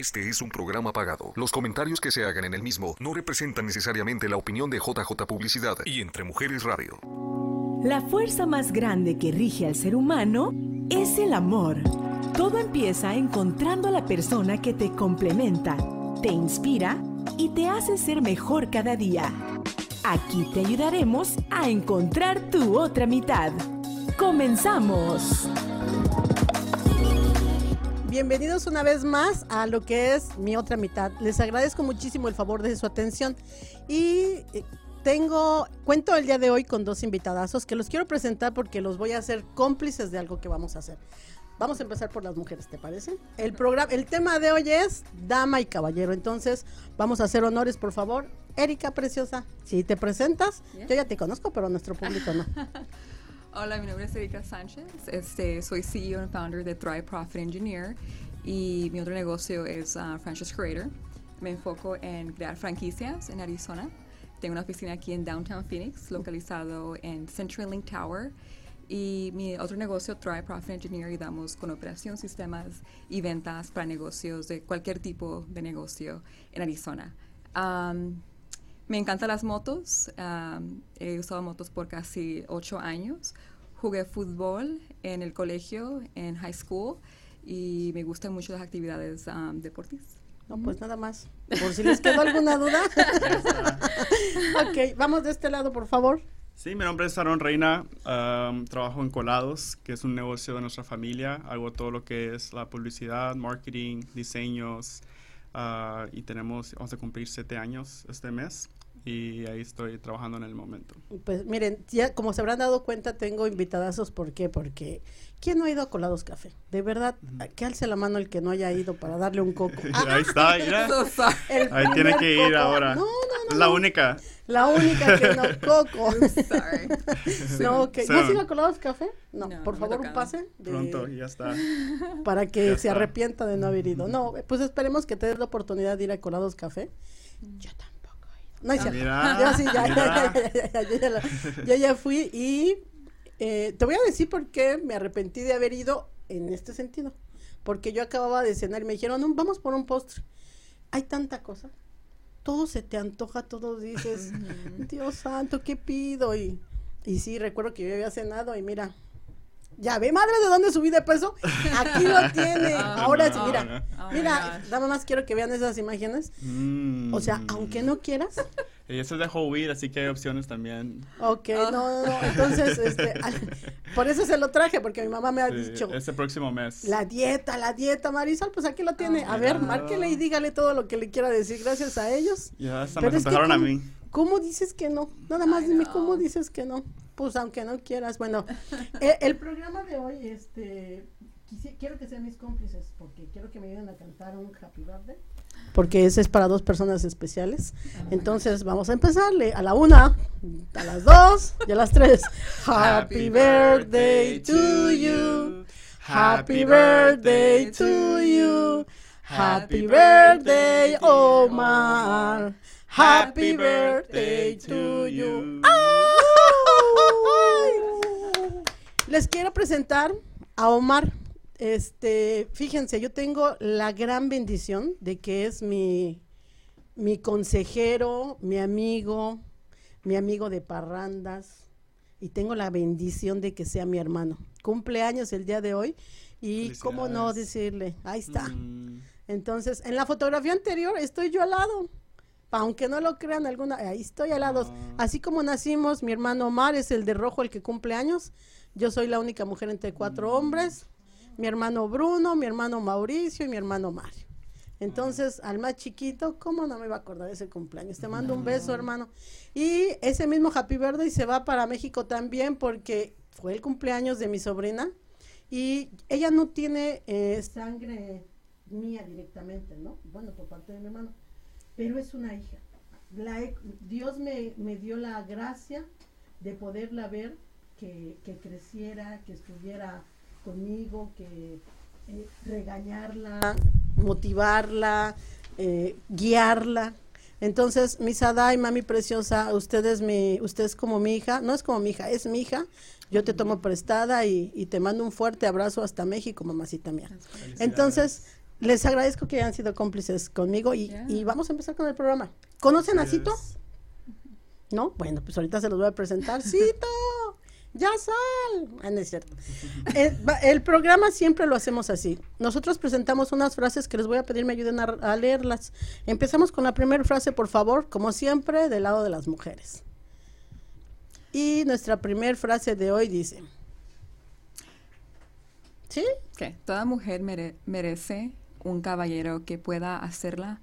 Este es un programa pagado. Los comentarios que se hagan en el mismo no representan necesariamente la opinión de JJ Publicidad y Entre Mujeres Radio. La fuerza más grande que rige al ser humano es el amor. Todo empieza encontrando a la persona que te complementa, te inspira y te hace ser mejor cada día. Aquí te ayudaremos a encontrar tu otra mitad. ¡Comenzamos! Bienvenidos una vez más a lo que es mi otra mitad. Les agradezco muchísimo el favor de su atención y eh, tengo cuento el día de hoy con dos invitadazos que los quiero presentar porque los voy a hacer cómplices de algo que vamos a hacer. Vamos a empezar por las mujeres, ¿te parece? El programa, el tema de hoy es dama y caballero. Entonces, vamos a hacer honores, por favor. Erika preciosa, si te presentas, yo ya te conozco, pero nuestro público no. Hola, mi nombre es Erika Sánchez. Este, soy CEO y founder de Thrive Profit Engineer y mi otro negocio es uh, Franchise Creator. Me enfoco en crear franquicias en Arizona. Tengo una oficina aquí en Downtown Phoenix, localizado en CenturyLink Tower. Y mi otro negocio, Thrive Profit Engineer, ayudamos con operación, sistemas y ventas para negocios de cualquier tipo de negocio en Arizona. Me encantan las motos. Um, he usado motos por casi ocho años. Jugué fútbol en el colegio, en high school, y me gustan mucho las actividades um, deportivas. No, pues nada más. Por si les quedó alguna duda. ok, vamos de este lado, por favor. Sí, mi nombre es Aaron Reina, um, trabajo en Colados, que es un negocio de nuestra familia. Hago todo lo que es la publicidad, marketing, diseños, uh, y tenemos, vamos a cumplir siete años este mes y ahí estoy trabajando en el momento. Pues miren, ya como se habrán dado cuenta, tengo invitadazos. ¿Por qué? Porque ¿quién no ha ido a Colados Café? De verdad, que alce la mano el que no haya ido para darle un coco. ahí está, mira. ahí tiene que ir ahora. No, no, no. Es la única. La única que no coco. Sorry. No, okay. ¿No has ido a Colados Café? No, por favor, un pase. Pronto, ya está. Para que se arrepienta de no haber ido. No, pues esperemos que te des la oportunidad de ir a Colados Café. Yo también. No es cierto. Yo sí, ya, ya, ya, ya, yo ya fui y eh, te voy a decir por qué me arrepentí de haber ido en este sentido. Porque yo acababa de cenar y me dijeron, no, vamos por un postre. Hay tanta cosa. Todo se te antoja, todo dices, Dios santo, ¿qué pido? Y, y sí, recuerdo que yo había cenado y mira, ya ve, madre, ¿de dónde subí de peso? Aquí lo tiene. Ah, Ahora sí, mira, oh mira, nada más quiero que vean esas imágenes. Mm. O sea, aunque no quieras. Ella se dejó huir, así que hay opciones también. Ok, no, no, no. Entonces, este, por eso se lo traje, porque mi mamá me ha dicho. Ese próximo mes. La dieta, la dieta, Marisol, pues aquí lo tiene. a ver, márquele y dígale todo lo que le quiera decir. Gracias a ellos. Ya hasta me antojaron a mí. ¿Cómo dices que no? Nada más dime cómo dices que no. Pues aunque no quieras. Bueno, eh, el programa de hoy, este, quiero que sean mis cómplices porque quiero que me ayuden a cantar un Happy Birthday. Porque ese es para dos personas especiales. Entonces vamos a empezarle a la una, a las dos y a las tres. Happy birthday to you. Happy birthday to you. Happy birthday, Omar. Happy birthday to you. Les quiero presentar a Omar. Este, fíjense, yo tengo la gran bendición de que es mi, mi consejero, mi amigo, mi amigo de parrandas, y tengo la bendición de que sea mi hermano. Cumpleaños el día de hoy, y cómo no decirle, ahí está. Mm. Entonces, en la fotografía anterior estoy yo al lado aunque no lo crean alguna, ahí estoy al lado. Ah. Así como nacimos, mi hermano Omar es el de rojo, el que cumple años. Yo soy la única mujer entre cuatro mm. hombres. Mi hermano Bruno, mi hermano Mauricio y mi hermano Mario. Entonces, al más chiquito, ¿cómo no me va a acordar de ese cumpleaños? Te mando un beso, hermano. Y ese mismo Happy Birthday se va para México también porque fue el cumpleaños de mi sobrina y ella no tiene eh, sangre mía directamente, ¿no? Bueno, por parte de mi hermano pero es una hija. Dios me, dio la gracia de poderla ver, que, creciera, que estuviera conmigo, que eh, regañarla, motivarla, eh, guiarla. Entonces, mi Sada y mami preciosa, ustedes mi, ustedes como mi hija, no es como mi hija, es mi hija. Yo te tomo prestada y, y te mando un fuerte abrazo hasta México, mamacita mía. Entonces, les agradezco que hayan sido cómplices conmigo y, Yeah. y vamos a empezar con el programa. ¿Conocen a Cito? ¿No? Bueno, pues ahorita se los voy a presentar. ¡Cito! ¡Ya sal! Ah, no es cierto. El, va- el programa siempre lo hacemos así. Nosotros presentamos unas frases que les voy a pedir me ayuden a, a leerlas. Empezamos con la primera frase, por favor, como siempre, del lado de las mujeres. Y nuestra primera frase de hoy dice... ¿Sí? Ok, Toda mujer mere- merece un caballero que pueda hacerla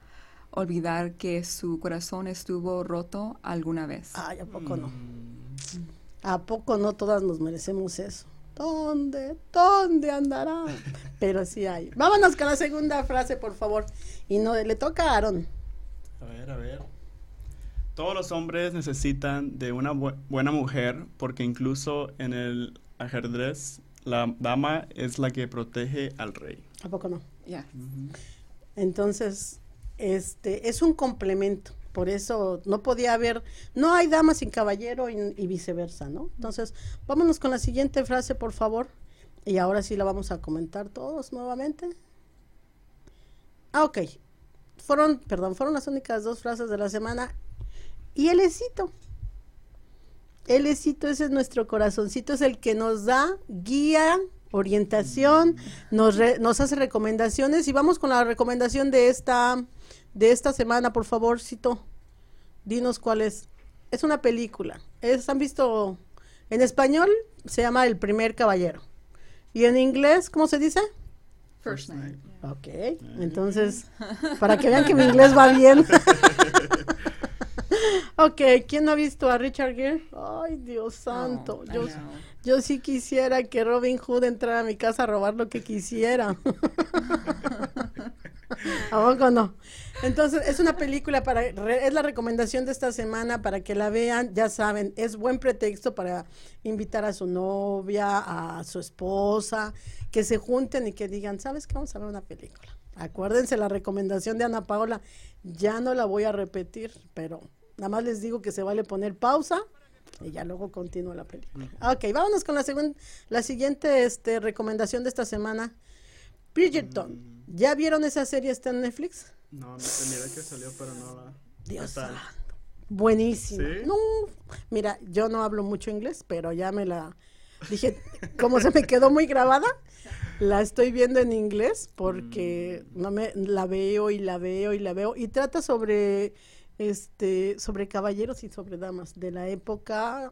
olvidar que su corazón estuvo roto alguna vez. Ay, ¿a poco no? ¿A poco no todas nos merecemos eso? ¿Dónde? ¿Dónde andará? Pero sí hay. Vámonos con la segunda frase, por favor. Y no, le toca a Aaron. A ver, a ver. Todos los hombres necesitan de una bu- buena mujer porque incluso en el ajedrez la dama es la que protege al rey. ¿A poco no? Yeah. Entonces, este, es un complemento. Por eso no podía haber, no hay dama sin caballero y, viceversa, ¿no? Entonces, vámonos con la siguiente frase, por favor. Y ahora sí la vamos a comentar todos nuevamente. Ah, ok. Fueron, perdón, fueron las únicas dos frases de la semana. Y el esito. El esito ese es nuestro corazoncito, es el que nos da guía, orientación, nos, re- nos hace recomendaciones. Y vamos con la recomendación de esta, de esta semana, por favor, Cito. Dinos cuál es. Es una película. Es, ¿Han visto? En español se llama El primer caballero. Y en inglés, ¿cómo se dice? First night. Ok, entonces, para que vean que mi inglés va bien. ok, ¿quién no ha visto a Richard Gere? Ay, Dios santo. Yo, yo sí quisiera que Robin Hood entrara a mi casa a robar lo que quisiera. ¿A poco no? Entonces, es una película para, es la recomendación de esta semana para que la vean, ya saben, es buen pretexto para invitar a su novia, a su esposa, que se junten y que digan, ¿sabes qué? Vamos a ver una película. Acuérdense la recomendación de Ana Paola, ya no la voy a repetir, pero nada más les digo que se vale poner pausa y ya luego continúa la película. Ok, vámonos con la, la siguiente este, recomendación de esta semana. Bridgerton. ¿Ya vieron esa serie? ¿Está en Netflix? No, no miré que salió, pero no la... Dios. Buenísimo. ¿Sí? No, mira, yo no hablo mucho inglés, pero ya me la dije, como se me quedó muy grabada, la estoy viendo en inglés porque Mm. no me la veo y la veo y la veo y trata sobre este sobre caballeros y sobre damas de la época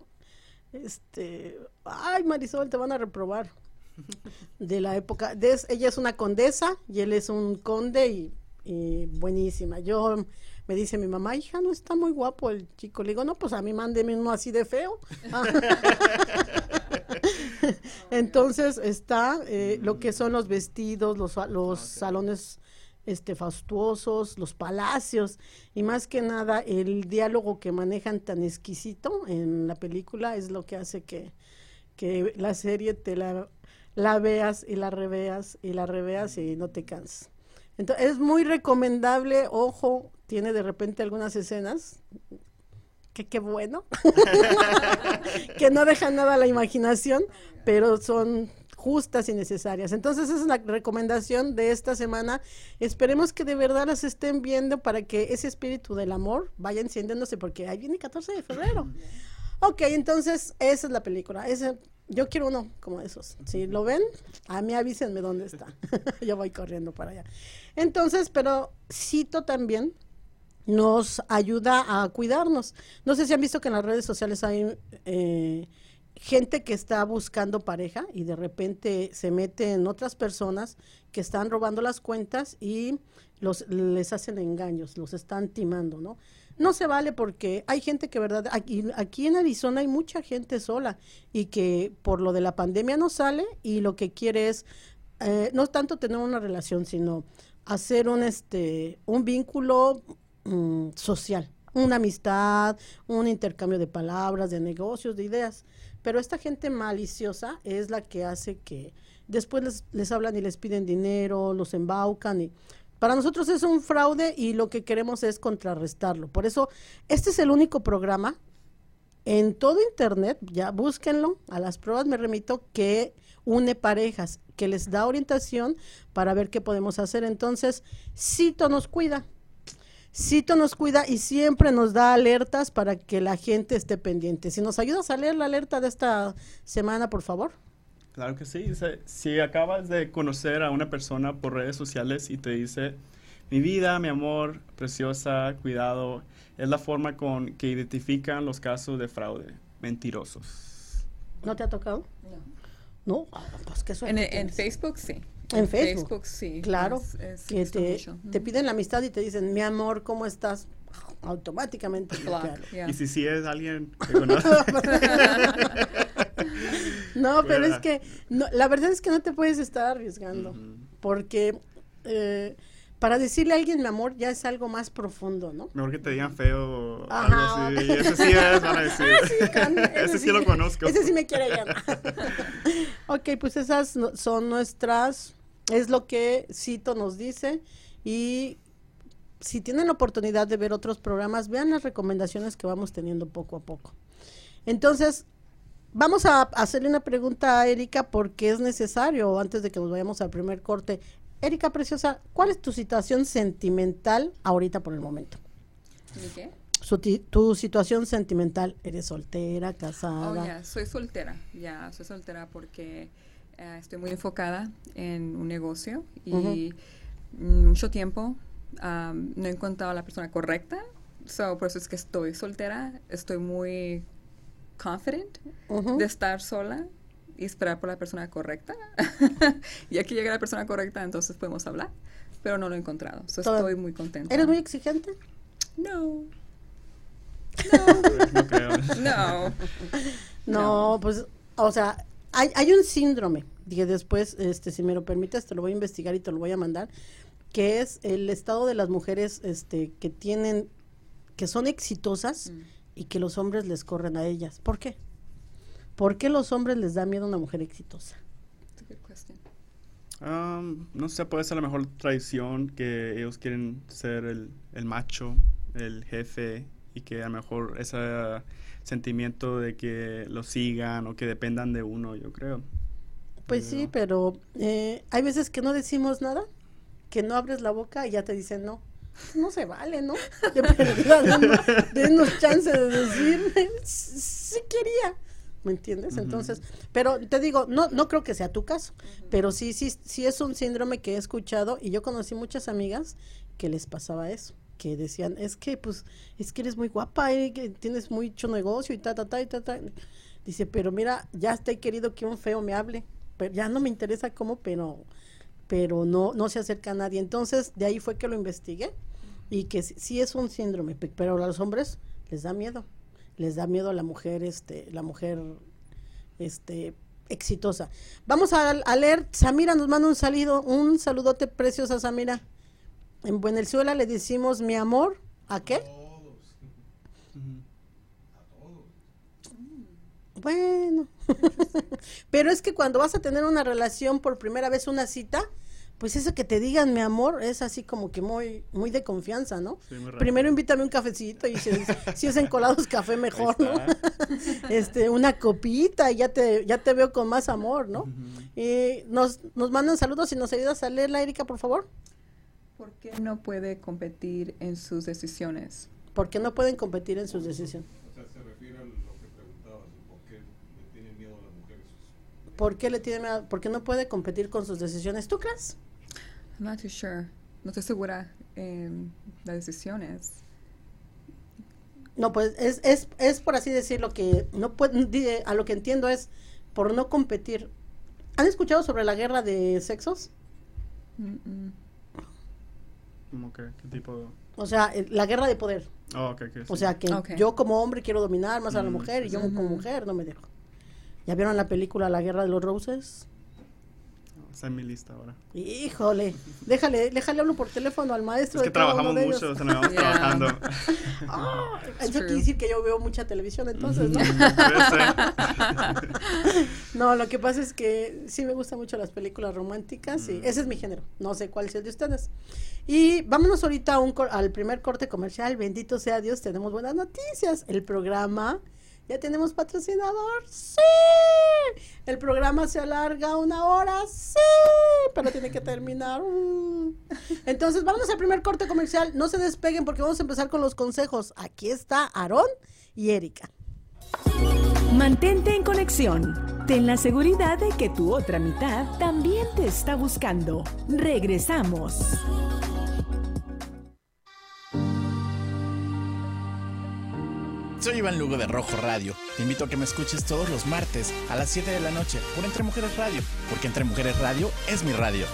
este, ay Marisol, te van a reprobar. De la época, de, ella es una condesa y él es un conde y, y buenísima. Yo me dice mi mamá, hija, no está muy guapo el chico. Le digo, no, pues a mí mándeme uno así de feo. Entonces está eh, lo que son los vestidos, los, los salones este fastuosos, los palacios y más que nada el diálogo que manejan tan exquisito en la película es lo que hace que, que la serie te la, veas y la reveas y la reveas y no te cansas. Entonces es muy recomendable, ojo, tiene de repente algunas escenas que qué bueno, que no dejan nada a la imaginación, pero son justas y necesarias. Entonces esa es la recomendación de esta semana. Esperemos que de verdad las estén viendo para que ese espíritu del amor vaya encendiéndose porque ahí viene 14 de febrero. Ok, entonces esa es la película. Ese, yo quiero uno como esos. Si lo ven, a mí avísenme dónde está. yo voy corriendo para allá. Entonces, pero cito también nos ayuda a cuidarnos. No sé si han visto que en las redes sociales hay eh, gente que está buscando pareja y de repente se mete en otras personas que están robando las cuentas y los les hacen engaños, los están timando, ¿no? No se vale porque hay gente que, verdad, aquí, aquí en Arizona hay mucha gente sola y que por lo de la pandemia no sale y lo que quiere es eh, no tanto tener una relación, sino hacer un este un vínculo mm, social, una amistad, un intercambio de palabras, de negocios, de ideas. Pero esta gente maliciosa es la que hace que después les, les hablan y les piden dinero, los embaucan y para nosotros es un fraude y lo que queremos es contrarrestarlo. Por eso, este es el único programa en todo internet, ya búsquenlo, a las pruebas me remito, que une parejas, que les da orientación para ver qué podemos hacer. Entonces, Cito nos cuida. Cito nos cuida y siempre nos da alertas para que la gente esté pendiente. Si nos ayudas a leer la alerta de esta semana, por favor. Claro que sí. Dice, si acabas de conocer a una persona por redes sociales y te dice, mi vida, mi amor, preciosa, cuidado, es la forma con que identifican los casos de fraude, mentirosos. ¿No te ha tocado? No. No, ah, pues qué En, en. Facebook sí. En Facebook. sí. Claro, es- es que te, mucho. te piden la amistad y te dicen, mi amor, ¿cómo estás? Automáticamente. Block, bloquearlo. yeah. Y si sí es alguien que No, pero es que no, la verdad es que no te puedes estar arriesgando, porque eh, para decirle a alguien mi amor ya es algo más profundo, ¿no? mejor que te digan feo o Ajá. algo así. Ese sí es, van a decir. Can- ese sí lo conozco. Ese sí me quiere llamar. ok, pues esas no- son nuestras, es lo que Cito nos dice y si tienen la oportunidad de ver otros programas, vean las recomendaciones que vamos teniendo poco a poco. Entonces, vamos a hacerle una pregunta a Erika porque es necesario antes de que nos vayamos al primer corte. Erika Preciosa, ¿cuál es tu situación sentimental ahorita por el momento? ¿De qué? Su tu situación sentimental, ¿eres soltera, casada? Oh, ya, soy soltera. Ya, soy soltera porque eh, estoy muy enfocada en un negocio y mucho tiempo am, no he encontrado a la persona correcta. So, por eso es que estoy soltera. Estoy muy confident de estar sola y esperar por la persona correcta. y aquí llega la persona correcta, entonces podemos hablar. Pero no lo he encontrado. So, estoy muy contenta. ¿Eres muy exigente? No. No creo. No. No, pues, o sea, hay, hay un síndrome, que después, este, si me lo permites, te lo voy a investigar y te lo voy a mandar, que es el estado de las mujeres, este, que tienen, que son exitosas Mm. y que los hombres les corren a ellas. ¿Por qué? ¿Por qué los hombres les da miedo a una mujer exitosa? Um, no sé, puede ser la mejor tradición que ellos quieren ser el, el macho, el jefe y que a lo mejor ese sentimiento de que lo sigan o que dependan de uno, yo creo. Pues sí, Pero- eh, hay veces que no decimos nada, que no abres la boca y ya te dicen no. No se vale, ¿no? De perdida, denos, denos chance de decirme, sí quería. ¿Me entiendes? Entonces, pero te digo, no, no creo que sea tu caso, pero sí, sí, sí es un síndrome que he escuchado y yo conocí muchas amigas que les pasaba eso, que decían, es que pues, es que eres muy guapa y que tienes mucho negocio y ta, ta, ta, y ta, ta. Dice, pero mira, ya he querido que un feo me hable, pero ya no me interesa cómo, pero, pero no, no se acerca a nadie. Entonces, de ahí fue que lo investigué y que sí, es un síndrome, pe- pero a los hombres les da miedo, les da miedo a la mujer, este, la mujer, este, exitosa. Vamos a, a leer, Samira nos manda un saludo, un saludote preciosa, Samira. En Venezuela le decimos mi amor, ¿a qué? Bueno, pero es que cuando vas a tener una relación por primera vez, una cita, pues eso que te digan mi amor es así como que muy, muy de confianza, ¿no? Sí, muy rápido. Primero invítame un cafecito y si es, si es en colados café mejor, ¿no? Este, una copita y ya te, ya te veo con más amor, ¿no? Y nos, nos mandan saludos y nos ayudas a leerla, Erika, por favor. ¿Por qué no puede competir en sus decisiones? Porque no pueden competir en sus decisiones. O sea, se refiere a lo que preguntabas, ¿por qué le tienen miedo a las mujeres? ¿Por qué le tiene miedo? Porque no puede competir con sus decisiones. ¿Tú crees? I'm not too sure. No estoy segura en las decisiones. No, pues es, es, es por así decirlo que no puede, a lo que entiendo es por no competir. ¿Han escuchado sobre la guerra de sexos? Mm-mm. ¿Cómo que? ¿Qué tipo de...? O sea, la guerra de poder. Oh, ok, ok, O sea, que yo como hombre quiero dominar más a la Mm, mujer y yo como mujer no me dejo. ¿Ya vieron la película La guerra de los roses? Está en mi lista ahora. Híjole, déjale, déjale hablo por teléfono al maestro. Es que de cada uno trabajamos de ellos. mucho, o sea, nos vamos Yeah. trabajando. It's eso quiere decir que yo veo mucha televisión entonces, ¿no? No, lo que pasa es que sí me gustan mucho las películas románticas y ese es mi género. No sé cuál es el de ustedes. Y vámonos ahorita a un cor- al primer corte comercial. Bendito sea Dios, tenemos buenas noticias. El programa Ya tenemos patrocinador. Sí. El programa se alarga una hora. Sí. Pero tiene que terminar. Mm. Entonces, vamos al primer corte comercial. No se despeguen porque vamos a empezar con los consejos. Aquí está Aarón y Erika. Mantente en conexión. Ten la seguridad de que tu otra mitad también te está buscando. Regresamos. Soy Iván Lugo de Rojo Radio. Te invito a que me escuches todos los martes a las 7 de la noche por Entre Mujeres Radio, porque Entre Mujeres Radio es mi radio.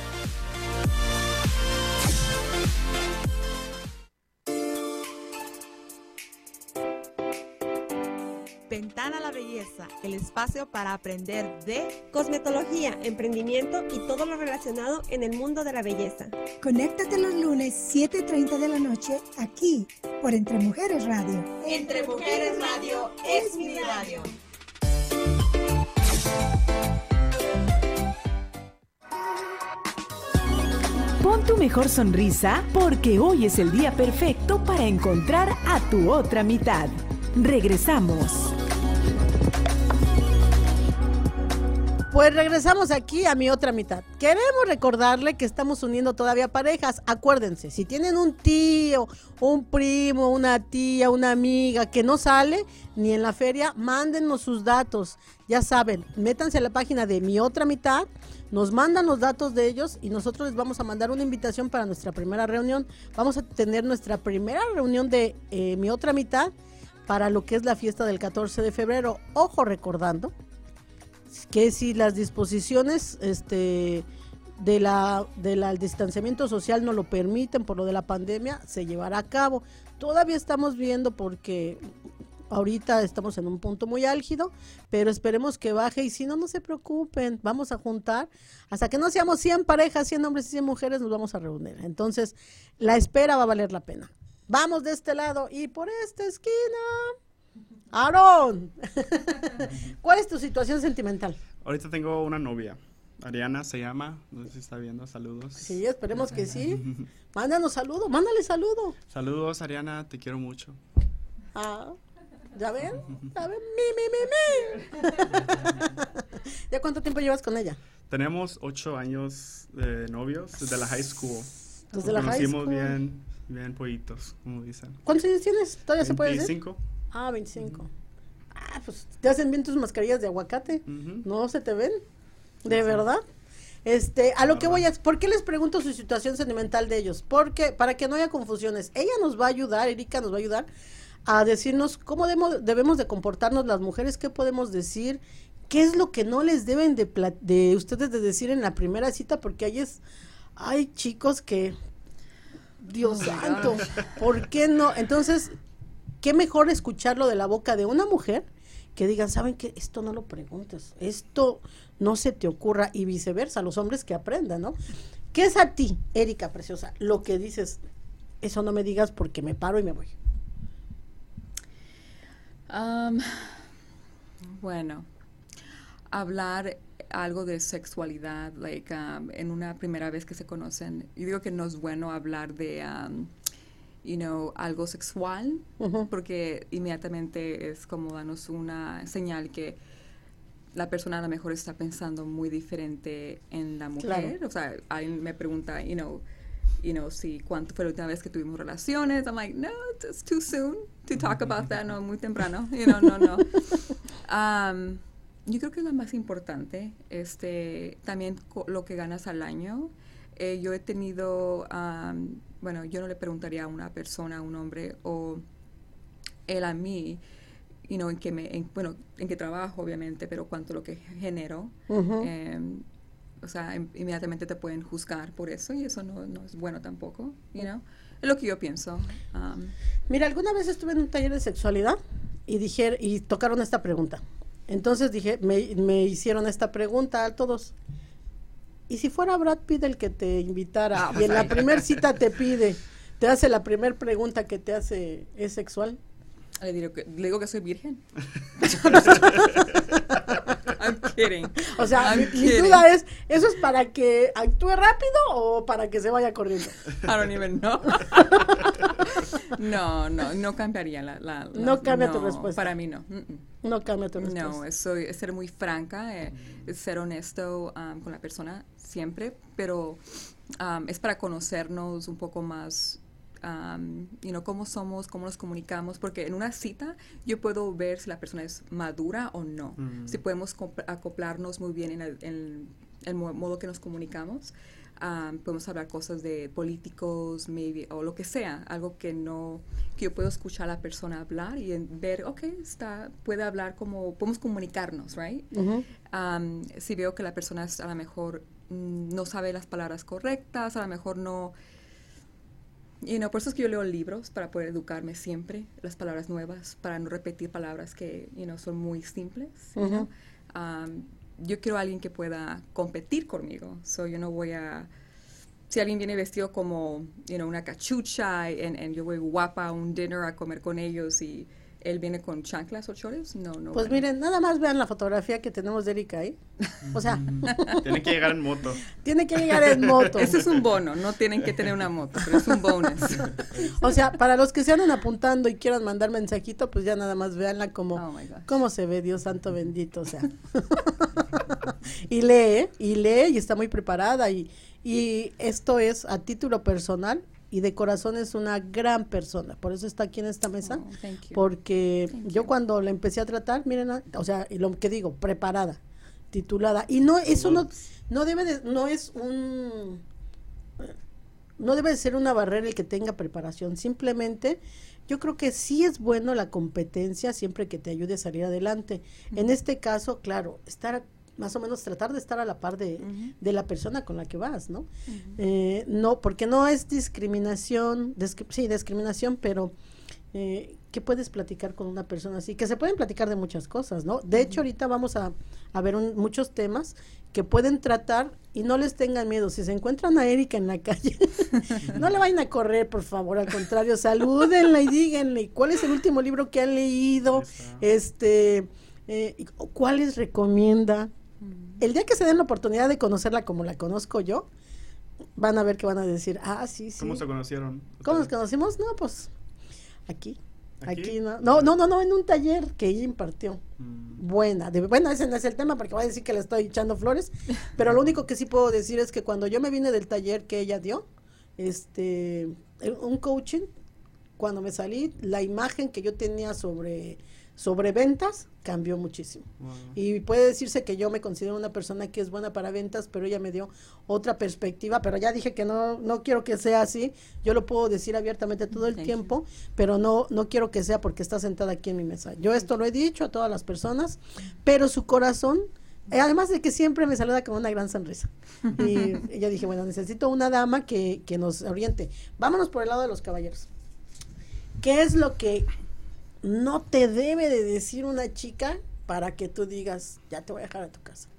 El espacio para aprender de cosmetología, emprendimiento y todo lo relacionado en el mundo de la belleza. Conéctate los lunes 7.30 de la noche aquí por Entre Mujeres Radio. Entre Mujeres Radio es mi radio. Pon tu mejor sonrisa porque hoy es el día perfecto para encontrar a tu otra mitad. Regresamos. Pues regresamos aquí a mi otra mitad. Queremos recordarle que estamos uniendo todavía parejas. Acuérdense, si tienen un tío, un primo, una tía, una amiga que no sale ni en la feria, mándenos sus datos. Ya saben, métanse a la página de mi otra mitad, nos mandan los datos de ellos y nosotros les vamos a mandar una invitación para nuestra primera reunión. Vamos a tener nuestra primera reunión de eh, mi otra mitad para lo que es la fiesta del 14 de febrero. Ojo recordando que si las disposiciones este de la del distanciamiento social no lo permiten por lo de la pandemia, se llevará a cabo. Todavía estamos viendo porque ahorita estamos en un punto muy álgido, pero esperemos que baje y si no, no se preocupen, vamos a juntar, hasta que no seamos 100 parejas, 100 hombres y 100 mujeres, nos vamos a reunir. Entonces, la espera va a valer la pena. Vamos de este lado y por esta esquina. Aarón, ¿cuál es tu situación sentimental? Ahorita tengo una novia. Ariana se llama, no sé si está viendo, saludos. Sí, esperemos que sí. Mándanos saludo, mándale saludo. Saludos, Ariana, te quiero mucho. Ah, ¿ya ven? ¿Ya ven? Mi, mi, mi, mi. ¿Ya cuánto tiempo llevas con ella? Tenemos ocho años de novios desde la high school. Desde la high school. bien, bien pollitos, como dicen. ¿Cuántos años tienes? ¿Todavía se puede decir? 25. Ah, 25. Ah, pues te hacen bien tus mascarillas de aguacate. No se te ven. De verdad. Este, a lo que voy a, ¿por qué les pregunto su situación sentimental de ellos? Porque, para que no haya confusiones, ella nos va a ayudar, Erika nos va a ayudar a decirnos cómo debemos de comportarnos las mujeres, qué podemos decir, qué es lo que no les deben de, de ustedes de decir en la primera cita, porque ahí es, hay chicos que, Dios santo, ¿por qué no? Entonces, qué mejor escucharlo de la boca de una mujer que digan, ¿saben qué? Esto no lo preguntes, esto no se te ocurra y viceversa, los hombres que aprendan, ¿no? ¿Qué es a ti, Erika Preciosa, lo que dices, eso no me digas porque me paro y me voy? Bueno, hablar algo de sexualidad, like, en una primera vez que se conocen. Yo digo que no es bueno hablar de, you know, algo sexual, porque inmediatamente es como darnos una señal que la persona a lo mejor está pensando muy diferente en la mujer. Claro. O sea, alguien me pregunta, you know, you know, si cuánto fue la última vez que tuvimos relaciones. I'm like, no, it's too soon to talk about that. No, muy temprano. You know, no, no. Um, yo creo que es lo más importante. Este, también lo que ganas al año. Eh, yo he tenido, um, bueno, yo no le preguntaría a una persona, a un hombre o él a mí, you know, en que me, en- bueno, en que trabajo obviamente, pero cuánto lo que genero. Ujú. Em, o sea, im- inmediatamente te pueden juzgar por eso y eso no, no es bueno tampoco, you know. Es lo que yo pienso. Um, Mira, alguna vez estuve en un taller de sexualidad y dije, y tocaron esta pregunta. Entonces dije, me, me hicieron esta pregunta a todos. ¿Y si fuera Brad Pitt el que te invitara Ah, y en pues la primera cita te pide, te hace la primera pregunta que te hace, ¿es sexual? le, digo que, le digo que soy virgen. Kidding. O sea, mi, duda es, ¿eso es para que actúe rápido o para que se vaya corriendo? I don't even know. no, no, no cambiaría la... la- la- No cambia tu respuesta. Para mí no. Mm, mm. No cambia tu respuesta. No, es, soy- es ser muy franca, eh, es ser honesto um, con la persona siempre, pero um, es para conocernos un poco más, um, you know, cómo somos, cómo nos comunicamos, porque en una cita yo puedo ver si la persona es madura o no, Mm. si podemos acoplarnos muy bien en el, en el mo- modo que nos comunicamos. um, podemos hablar cosas de políticos, maybe, o lo que sea, algo que no, que yo puedo escuchar a la persona hablar y en- ver, ok, está, puede hablar como, podemos comunicarnos, right? Um, si veo que la persona es- a lo mejor mm, no sabe las palabras correctas, a lo mejor no... You know, por eso es que yo leo libros para poder educarme siempre, las palabras nuevas, para no repetir palabras que, you know, son muy simples. you know. Ujú. Um, yo quiero a alguien que pueda competir conmigo, so yo no voy a... Si alguien viene vestido como, you know, una cachucha y yo voy guapa a un dinner a comer con ellos y él viene con chanclas o chores, no, no. Pues bueno. miren, nada más vean la fotografía que tenemos de Erika ahí. O sea, Tiene que llegar en moto. tiene que llegar en moto. Ese es un bono, no tienen que tener una moto, pero es un bonus. O sea, para los que se andan apuntando y quieran mandar mensajito, pues ya nada más véanla como Oh cómo se ve, Dios santo bendito, o sea. y lee, y lee y está muy preparada y, y esto es a título personal y de corazón es una gran persona, por eso está aquí en esta mesa, Oh, thank you. porque Thank yo you. cuando la empecé a tratar, miren, ah, o sea, y lo que digo, preparada, titulada y no eso no no debe de no es un no debe de ser una barrera el que tenga preparación, simplemente yo creo que sí es bueno la competencia siempre que te ayude a salir adelante. En este caso, claro, estar más o menos tratar de estar a la par de, de la persona con la que vas, ¿no? Eh, no, porque no es discriminación, discri- sí, discriminación, pero eh, ¿qué puedes platicar con una persona así? Que se pueden platicar de muchas cosas, ¿no? De hecho, ahorita vamos a, a ver un- muchos temas que pueden tratar y no les tengan miedo. Si se encuentran a Erika en la calle, no le vayan a correr, por favor, al contrario, salúdenla y díganle cuál es el último libro que han leído, este, eh, cuáles recomienda. El día que se den la oportunidad de conocerla como la conozco yo, van a ver que van a decir, ah, sí, sí. ¿Cómo se conocieron? ¿Cómo nos conocimos? No, pues aquí. Aquí, ¿Aquí? no. no, no, no, no, en un taller que ella impartió. Mm. Buena. De, bueno, ese no es el tema porque voy a decir que le estoy echando flores, pero lo único que sí puedo decir es que cuando yo me vine del taller que ella dio, este, un coaching, cuando me salí, la imagen que yo tenía sobre, sobre ventas cambió muchísimo. Y puede decirse que yo me considero una persona que es buena para ventas, pero ella me dio otra perspectiva, pero ya dije que no, no quiero que sea así, yo lo puedo decir abiertamente todo el Thank you. tiempo, pero no, no quiero que sea porque está sentada aquí en mi mesa. Yo esto lo he dicho a todas las personas, pero su corazón, eh, además de que siempre me saluda con una gran sonrisa. Y ella dije, bueno, necesito una dama que, que nos oriente. Vámonos por el lado de los caballeros. ¿Qué es lo que no te debe de decir una chica para que tú digas, ya te voy a dejar a tu casa?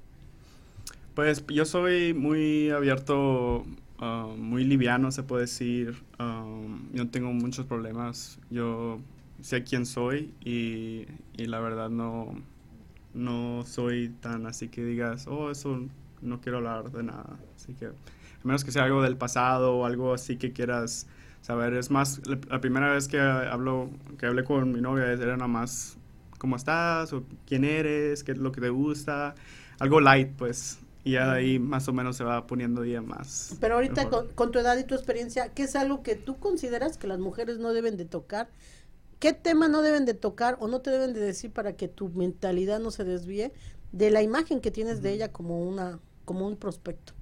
Pues yo soy muy abierto, ah, muy liviano, se puede decir. Um, yo no tengo muchos problemas. Yo sé quién soy y, y la verdad no, no soy tan así que digas, oh, eso no quiero hablar de nada. Así que, a menos que sea algo del pasado o algo así que quieras saber. Es más, la, la primera vez que hablo, que hablé con mi novia era nada más, ¿cómo estás? o quién eres, qué es lo que te gusta. Algo light, pues. Y ya de ahí más o menos se va poniendo día más. Pero ahorita con, con tu edad y tu experiencia, ¿qué es algo que tú consideras que las mujeres no deben de tocar? ¿Qué tema no deben de tocar o no te deben de decir para que tu mentalidad no se desvíe de la imagen que tienes de ella como una como un prospecto?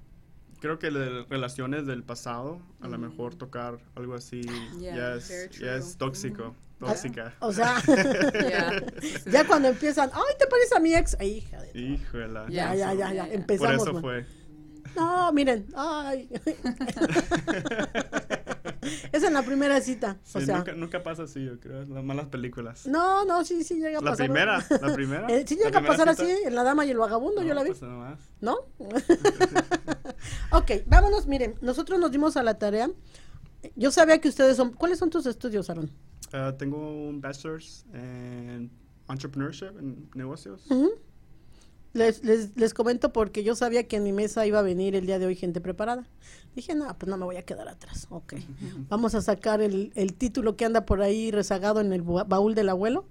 Creo que de relaciones del pasado, a lo mejor tocar algo así Yeah, ya, es, ya es tóxico, tóxica. O sea, Yeah. ya cuando empiezan, ay, te parece a mi ex, ay, hija de... Híjola. Ya, ya, ya, ya, Por empezamos. eso mal. fue. No, miren, ay. es en la primera cita, Sí, o sea, nunca, nunca pasa así, yo creo. Las malas películas. no, no, sí, sí llega a La pasar. primera, la primera. Eh, sí la llega a pasar cita. así en La Dama y el Vagabundo, yo No, la vi. nada más. ¿No? ok, vámonos, miren, nosotros nos dimos a la tarea. Yo sabía que ustedes son. ¿Cuáles son tus estudios, Aaron? Ah, tengo un bachelor's en entrepreneurship, en negocios. Ujú. Les, les, les comento porque yo sabía que en mi mesa iba a venir el día de hoy gente preparada. Dije, no, pues no me voy a quedar atrás. Ok. Vamos a sacar el, el título que anda por ahí rezagado en el baúl del abuelo.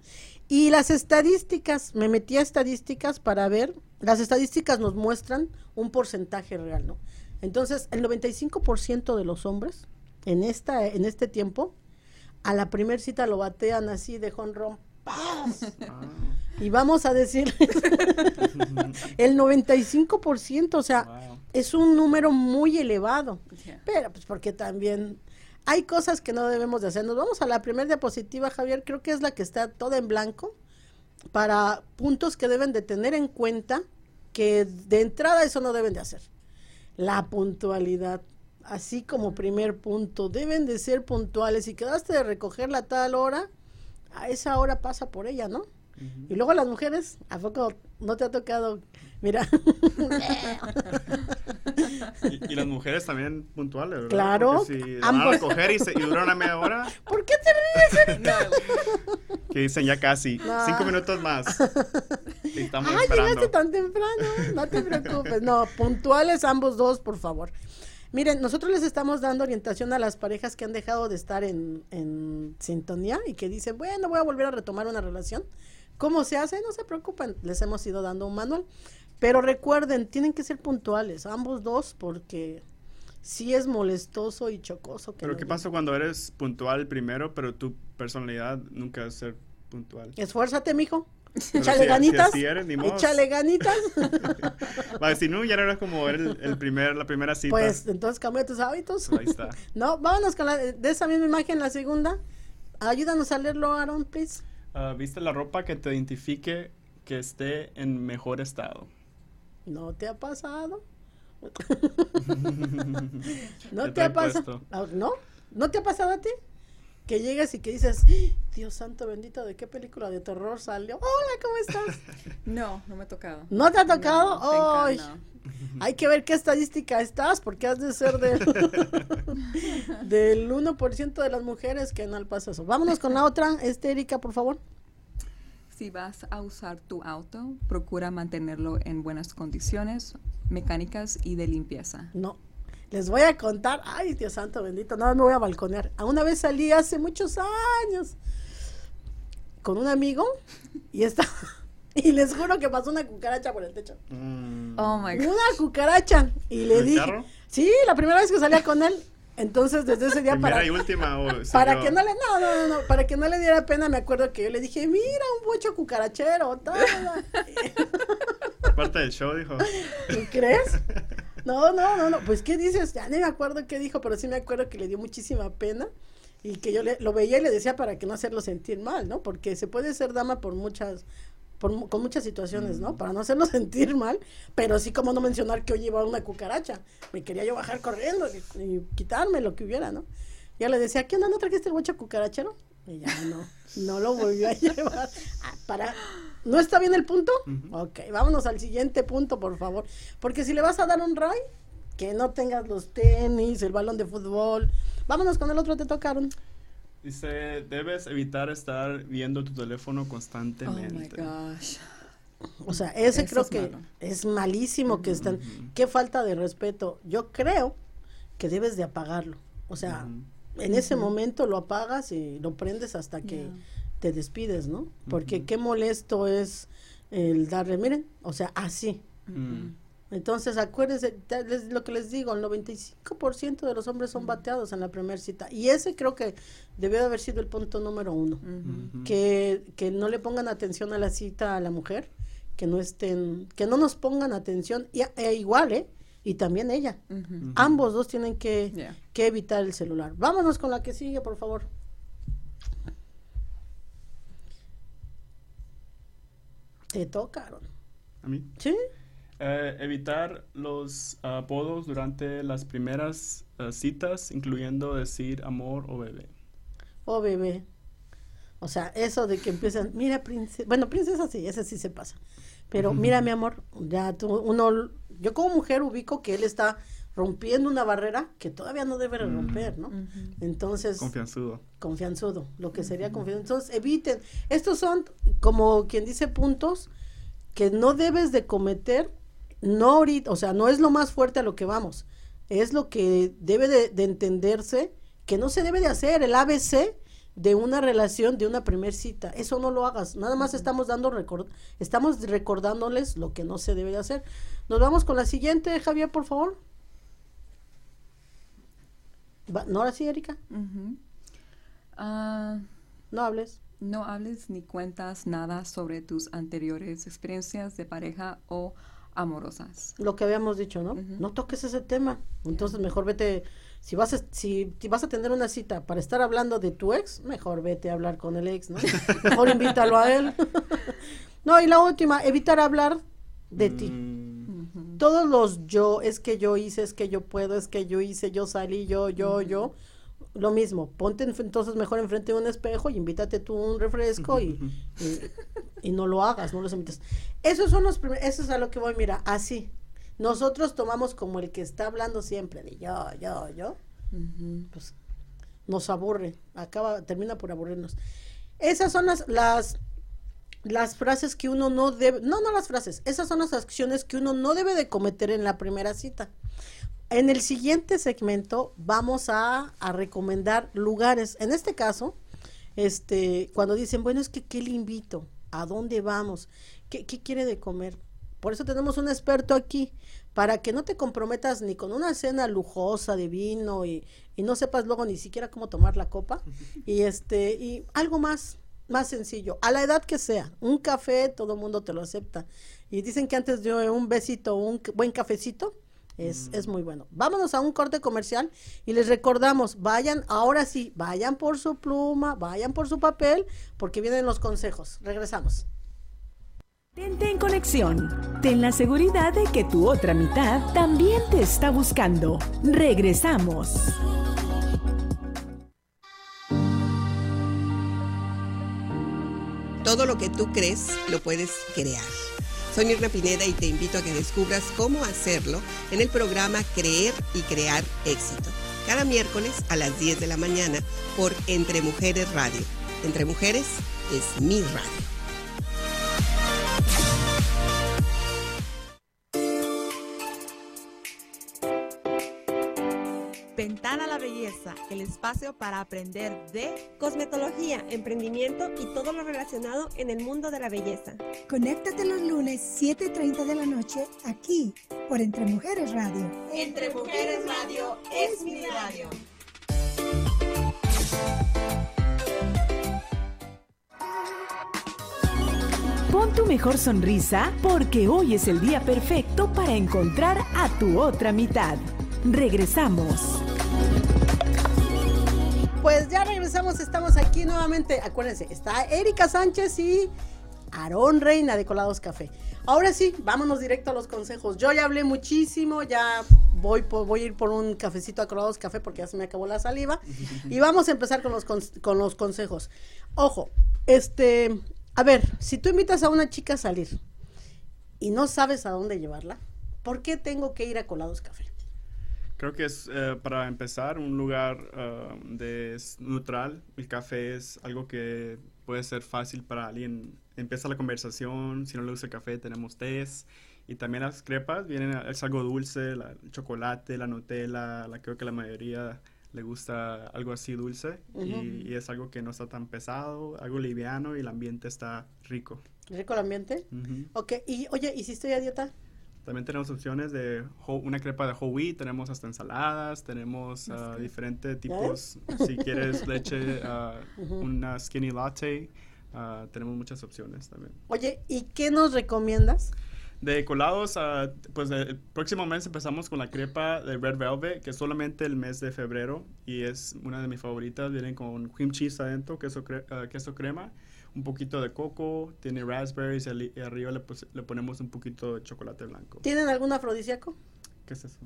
Y las estadísticas, me metí a estadísticas para ver, las estadísticas nos muestran un porcentaje real, ¿no? Entonces, el 95% de los hombres en, esta, en este tiempo, a la primer cita lo batean así de jonrón. ¡Paz! Y vamos a decir, el 95%, o sea, Wow. es un número muy elevado. Yeah. Pero pues porque también hay cosas que no debemos de hacer. Nos vamos a la primera diapositiva, Javier, creo que es la que está toda en blanco, para puntos que deben de tener en cuenta que de entrada eso no deben de hacer. La puntualidad, así como primer punto, deben de ser puntuales. Si quedaste de recogerla a tal hora, a esa hora pasa por ella, ¿no? Y luego las mujeres, ¿a poco no te ha tocado? Mira, Y, y las mujeres también puntuales, ¿verdad? Claro, si van a recoger y, se, y duran una media hora, ¿por qué te ríes? que dicen ya casi, No. cinco minutos más. Estamos Ah, esperando. llegaste tan temprano, no te preocupes. No, puntuales ambos dos, por favor. Miren, nosotros les estamos dando orientación a las parejas que han dejado de estar en, en sintonía y que dicen, bueno, voy a volver a retomar una relación. ¿Cómo se hace? No se preocupen, les hemos ido dando un manual. Pero recuerden, tienen que ser puntuales, ambos dos, porque sí es molestoso y chocoso. que Pero ¿qué pasa cuando eres puntual primero, pero tu personalidad nunca es ser puntual? Esfuérzate, mijo. Échale si- si ganitas. eres, modo. Échale ganitas. Va a decir, no, ya no eres como el, el primer, la primera cita. Pues entonces cambia tus hábitos. Ahí está. No, vámonos con la de esa misma imagen, la segunda. Ayúdanos a leerlo, Aaron, please. Ah, ¿Viste la ropa que te identifique que esté en mejor estado? ¿No te ha pasado? ¿No ¿Qué te te ha pasado? Ah, ¿No? ¿No te ha pasado a ti? Que llegas y que dices, "¡Ah! Dios santo bendito, ¿de qué película de terror salió? Hola, ¿cómo estás? No, no me ha tocado. ¿No te ha tocado? Ay, no. Hay que ver qué estadística estás, porque has de ser del, del 1% de las mujeres que no le pasa eso. Vámonos con la otra, este, Erika, por favor. Si vas a usar tu auto, procura mantenerlo en buenas condiciones mecánicas y de limpieza. No. Les voy a contar, ay Dios santo bendito, no me voy a balconear. A Una vez salí hace muchos años con un amigo y está y les juro que pasó una cucaracha por el techo. Mm. Oh my God. Una cucaracha y le ¿En el dije, carro? sí, la primera vez que salía con él, entonces desde ese día Primera para y última. para que no le no, no, no, no, para que no le diera pena, me acuerdo que yo le dije, "Mira, un bocho cucarachero." todo". Parte del show, dijo. ¿Tú crees? No, no, no, no. Pues, ¿qué dices? Ya ni me acuerdo qué dijo, pero sí me acuerdo que le dio muchísima pena y que yo le, lo veía y le decía para que no hacerlo sentir mal, ¿no? Porque se puede ser dama por muchas, por, con muchas situaciones, ¿no? Para no hacerlo sentir mal, pero sí como no mencionar que hoy llevaba una cucaracha. Me quería yo bajar corriendo y, y quitarme lo que hubiera, ¿no? Ya le decía, ¿qué onda? ¿No trajiste el bocho cucarachero? Y ya no, no lo volvió a llevar. Ah, para, ¿No está bien el punto? Ok, vámonos al siguiente punto, por favor. Porque si le vas a dar un ray, que no tengas los tenis, el balón de fútbol. Vámonos con el otro, te tocaron. Dice, debes evitar estar viendo tu teléfono Oh my constantemente. gosh. O sea, ese Eso creo es que malo. es malísimo que están. Qué falta de respeto. Yo creo que debes de apagarlo. O sea, en ese momento lo apagas y lo prendes hasta que Yeah. te despides, ¿no? Porque qué molesto es el darle, miren, o sea, así. Mm. Entonces, acuérdense, les- lo que les digo, el 95% de los hombres son bateados en la primera cita. Y ese creo que debió de haber sido el punto número uno. que, que no le pongan atención a la cita a la mujer, que no estén, que no nos pongan atención, y, e igual, ¿eh? Y también ella. Ambos dos tienen que, Yeah. que evitar el celular. Vámonos con la que sigue, por favor. Te tocaron. ¿A mí? ¿Sí? Eh, evitar los apodos durante las primeras eh, citas, incluyendo decir amor o bebé. Oh, bebé. O sea, eso de que empiezan, mira, princesa. Bueno, princesa sí, ese sí se pasa. Pero mira, mi amor, ya tú, uno, yo como mujer ubico que él está rompiendo una barrera que todavía no debe de romper, ¿no? Entonces, Confianzudo. confianzudo, lo que sería confianzudo. Entonces, eviten. Estos son, como quien dice, puntos que no debes de cometer, no ahorita, o sea, no es lo más fuerte a lo que vamos, es lo que debe de, de entenderse, que no se debe de hacer, el ABC de una relación, de una primer cita. Eso no lo hagas. Nada más estamos dando record estamos recordándoles lo que no se debe de hacer. Nos vamos con la siguiente, Javier, por favor. Va- ¿No ahora sí, Erika? Ah, No hables. no hables ni cuentas nada sobre tus anteriores experiencias de pareja o amorosas. Lo que habíamos dicho, ¿no? No toques ese tema. Entonces mejor vete, si vas a, si, si vas a tener una cita para estar hablando de tu ex, mejor vete a hablar con el ex, ¿no? Mejor invítalo a él. no, y la última, evitar hablar de ti. Mm, Todos los yo, es que yo hice, es que yo puedo, es que yo hice, yo salí, yo, yo, yo. Lo mismo, ponte en- entonces mejor enfrente de un espejo y invítate tú un refresco y, y, y no lo hagas, no los invites. Esos son los primeros, eso es a lo que voy, mira, así. Nosotros tomamos como el que está hablando siempre de yo, yo, yo, pues nos aburre, acaba, termina por aburrirnos. Esas son las, las, las frases que uno no debe, no, no las frases, esas son las acciones que uno no debe de cometer en la primera cita. En el siguiente segmento vamos a, a recomendar lugares. En este caso, este, cuando dicen, bueno, es que ¿qué le invito? ¿A dónde vamos? ¿Qué, qué quiere de comer? Por eso tenemos un experto aquí, para que no te comprometas ni con una cena lujosa de vino y, y no sepas luego ni siquiera cómo tomar la copa. Y este, y algo más, más sencillo, a la edad que sea, un café, todo el mundo te lo acepta. Y dicen que antes de un besito, un buen cafecito, es, es muy bueno. Vámonos a un corte comercial y les recordamos, vayan, ahora sí, vayan por su pluma, vayan por su papel, porque vienen los consejos. Regresamos. Tente en conexión. Ten la seguridad de que tu otra mitad también te está buscando. Regresamos. Todo lo que tú crees lo puedes crear. Soy Mirna Pineda y te invito a que descubras cómo hacerlo en el programa Creer y Crear Éxito. Cada miércoles a las 10 de la mañana por Entre Mujeres Radio. Entre Mujeres es mi radio. Ventana a la Belleza, el espacio para aprender de Cosmetología, emprendimiento y todo lo relacionado en el mundo de la belleza. Conéctate los lunes 7.30 de la noche aquí por Entre Mujeres Radio. Entre Mujeres Radio es mi radio. Pon tu mejor sonrisa porque hoy es el día perfecto para encontrar a tu otra mitad. Regresamos. Pues ya regresamos, estamos aquí nuevamente. Acuérdense, está Erika Sánchez y Aarón Reina de Colados Café. Ahora sí, vámonos directo a los consejos. Yo ya hablé muchísimo, ya voy, por- voy a ir por un cafecito a Colados Café porque ya se me acabó la saliva. Y vamos a empezar con los, con los consejos. Ojo, este, a ver, si tú invitas a una chica a salir y no sabes a dónde llevarla, ¿por qué tengo que ir a Colados Café? Creo que es eh, para empezar un lugar ah, de es neutral. El café es algo que puede ser fácil para alguien. Empieza la conversación. Si no le gusta el café, tenemos tés. Y también las crepas vienen, es algo dulce, la- el chocolate, la Nutella, la, creo que la mayoría le gusta algo así dulce Ujú. y, y es algo que no está tan pesado, algo liviano y el ambiente está rico. ¿Rico el ambiente? Ujú. Ok, y oye, ¿y si estoy a dieta? También tenemos opciones de una crepa de whole wheat, tenemos hasta ensaladas, tenemos ah, diferentes tipos. Si quieres leche, Ujú. una skinny latte, ah, tenemos muchas opciones también. Oye, ¿y qué nos recomiendas? De colados, pues el próximo mes empezamos con la crepa de Red Velvet, que es solamente el mes de febrero y es una de mis favoritas. Vienen con cream cheese adentro, queso, cre- queso crema, un poquito de coco, tiene raspberries y arriba le, ponemos un poquito de chocolate blanco. ¿Tienen algún afrodisíaco? ¿Qué es eso?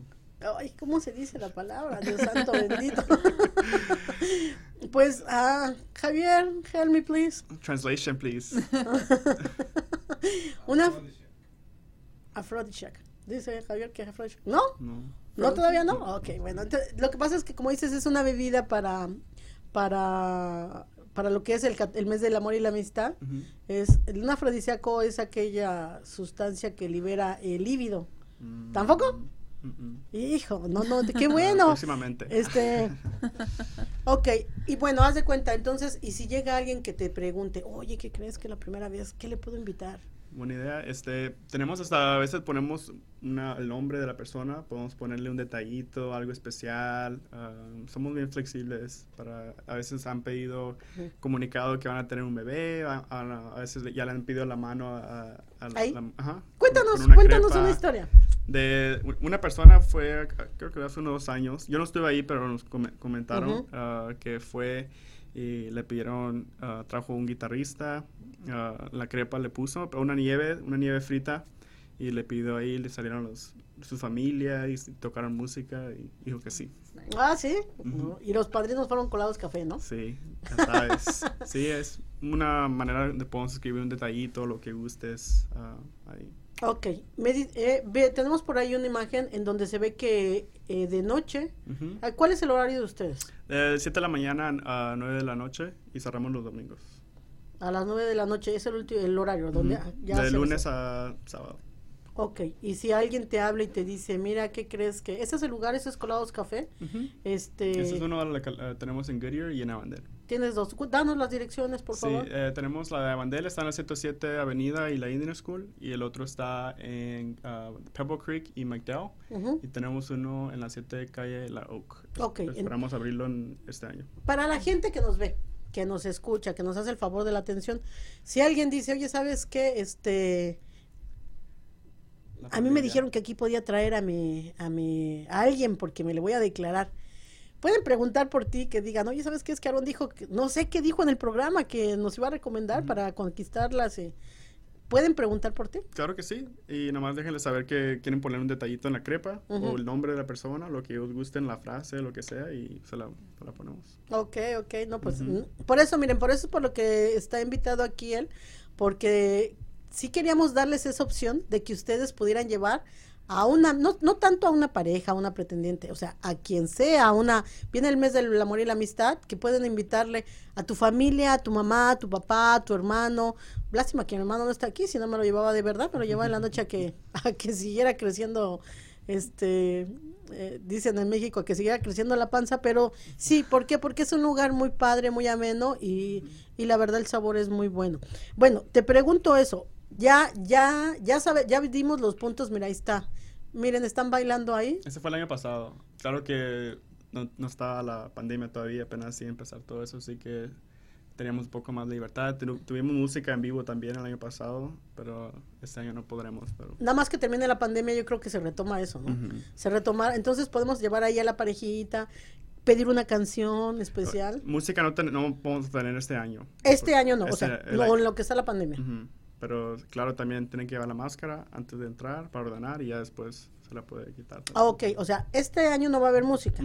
Ay, ¿cómo se dice la palabra? Dios santo bendito. pues, ah, Javier, help me please. Translation, please. Una afrodisíaca. Dice Javier que es afrodisíaca. ¿No? No. ¿No todavía no? Ok, bueno. entonces, lo que pasa es que, como dices, es una bebida para, para, para lo que es el, el mes del amor y la amistad, es un afrodisíaco es aquella sustancia que libera el líbido. Mm. ¿Tampoco? Hijo, no, no, qué bueno. Próximamente. Este, ok, y bueno, haz de cuenta, entonces, y si llega alguien que te pregunte, oye, ¿qué crees que la primera vez, qué le puedo invitar? Buena idea. Este, tenemos hasta a veces ponemos el nombre de la persona, podemos ponerle un detallito, algo especial. Ah, somos bien flexibles. Para a veces han pedido comunicado que van a tener un bebé, a, veces ya le han pedido la mano a, la, Cuéntanos, cuéntanos una historia. De una persona fue, creo que hace unos dos años. Yo no estuve ahí, pero nos comentaron ah, que fue y le pidieron, uh, trajo un guitarrista, uh, la crepa le puso una nieve, una nieve frita y le pidió ahí, le salieron los, su familia y tocaron música y dijo que sí. Ah, sí. Y los padrinos fueron colados café, ¿no? Sí, ya sabes. sí, es una manera de podemos escribir un detallito, lo que gustes uh, ahí. Ok, eh, tenemos por ahí una imagen en donde se ve que eh, de noche, ah, ¿cuál es el horario de ustedes? De 7 de la mañana a 9 de la noche y cerramos los domingos. A las 9 de la noche es el, último, el horario, donde De lunes a sábado. Ok, y si alguien te habla y te dice, mira, ¿qué crees que? ¿Ese es el lugar, ese es Colados Café? este... Ese es uno que eh, tenemos en Goodyear y en Avandel. Tienes dos, danos las direcciones, por favor. Sí, eh, tenemos la de Avandel, está en la 107 Avenida y la Indian School, y el otro está en uh, Pebble Creek y McDowell, y tenemos uno en la 7 calle La Oak. Ok. Esperamos abrirlo en este año. Para la gente que nos ve, que nos escucha, que nos hace el favor de la atención, si alguien dice, oye, ¿sabes qué? Este a mí me dijeron que aquí podía traer a mi, a mi, a alguien porque me le voy a declarar. Pueden preguntar por ti, que digan, oye, ¿sabes qué es que Aaron dijo? Que, no sé qué dijo en el programa que nos iba a recomendar para conquistarlas. Eh. ¿Pueden preguntar por ti? Claro que sí. Y nomás déjenle saber que quieren poner un detallito en la crepa o el nombre de la persona, lo que ellos gusten, la frase, lo que sea, y se la, ponemos. Ok, ok. No, pues por eso, miren, por eso es por lo que está invitado aquí él, porque sí queríamos darles esa opción de que ustedes pudieran llevar a una, no, no tanto a una pareja, a una pretendiente, o sea, a quien sea, a una, viene el mes del amor y la amistad, que pueden invitarle a tu familia, a tu mamá, a tu papá, a tu hermano. Lástima que mi hermano no está aquí, si no me lo llevaba de verdad, me lo llevaba en la noche a que, a que siguiera creciendo, este, eh, dicen en México, a que siguiera creciendo la panza, pero sí, ¿por qué? Porque es un lugar muy padre, muy ameno y, y la verdad el sabor es muy bueno. Bueno, te pregunto eso, ya, ya, ya sabe, ya dimos los puntos, mira, ahí está. Miren, están bailando ahí. Ese fue el año pasado. Claro que no, no estaba la pandemia todavía, apenas sí empezar todo eso, así que teníamos un poco más de libertad. tuvimos música en vivo también el año pasado, pero este año no podremos. Pero... Nada más que termine la pandemia, yo creo que se retoma eso, ¿no? Se retoma, entonces podemos llevar ahí a la parejita, pedir una canción especial. Música no, no podemos tener este año. Este año no, o sea, no, en lo que está la pandemia. Pero claro, también tienen que llevar la máscara antes de entrar para ordenar y ya después se la puede quitar. Ah, ok, o sea, este año no va a haber música,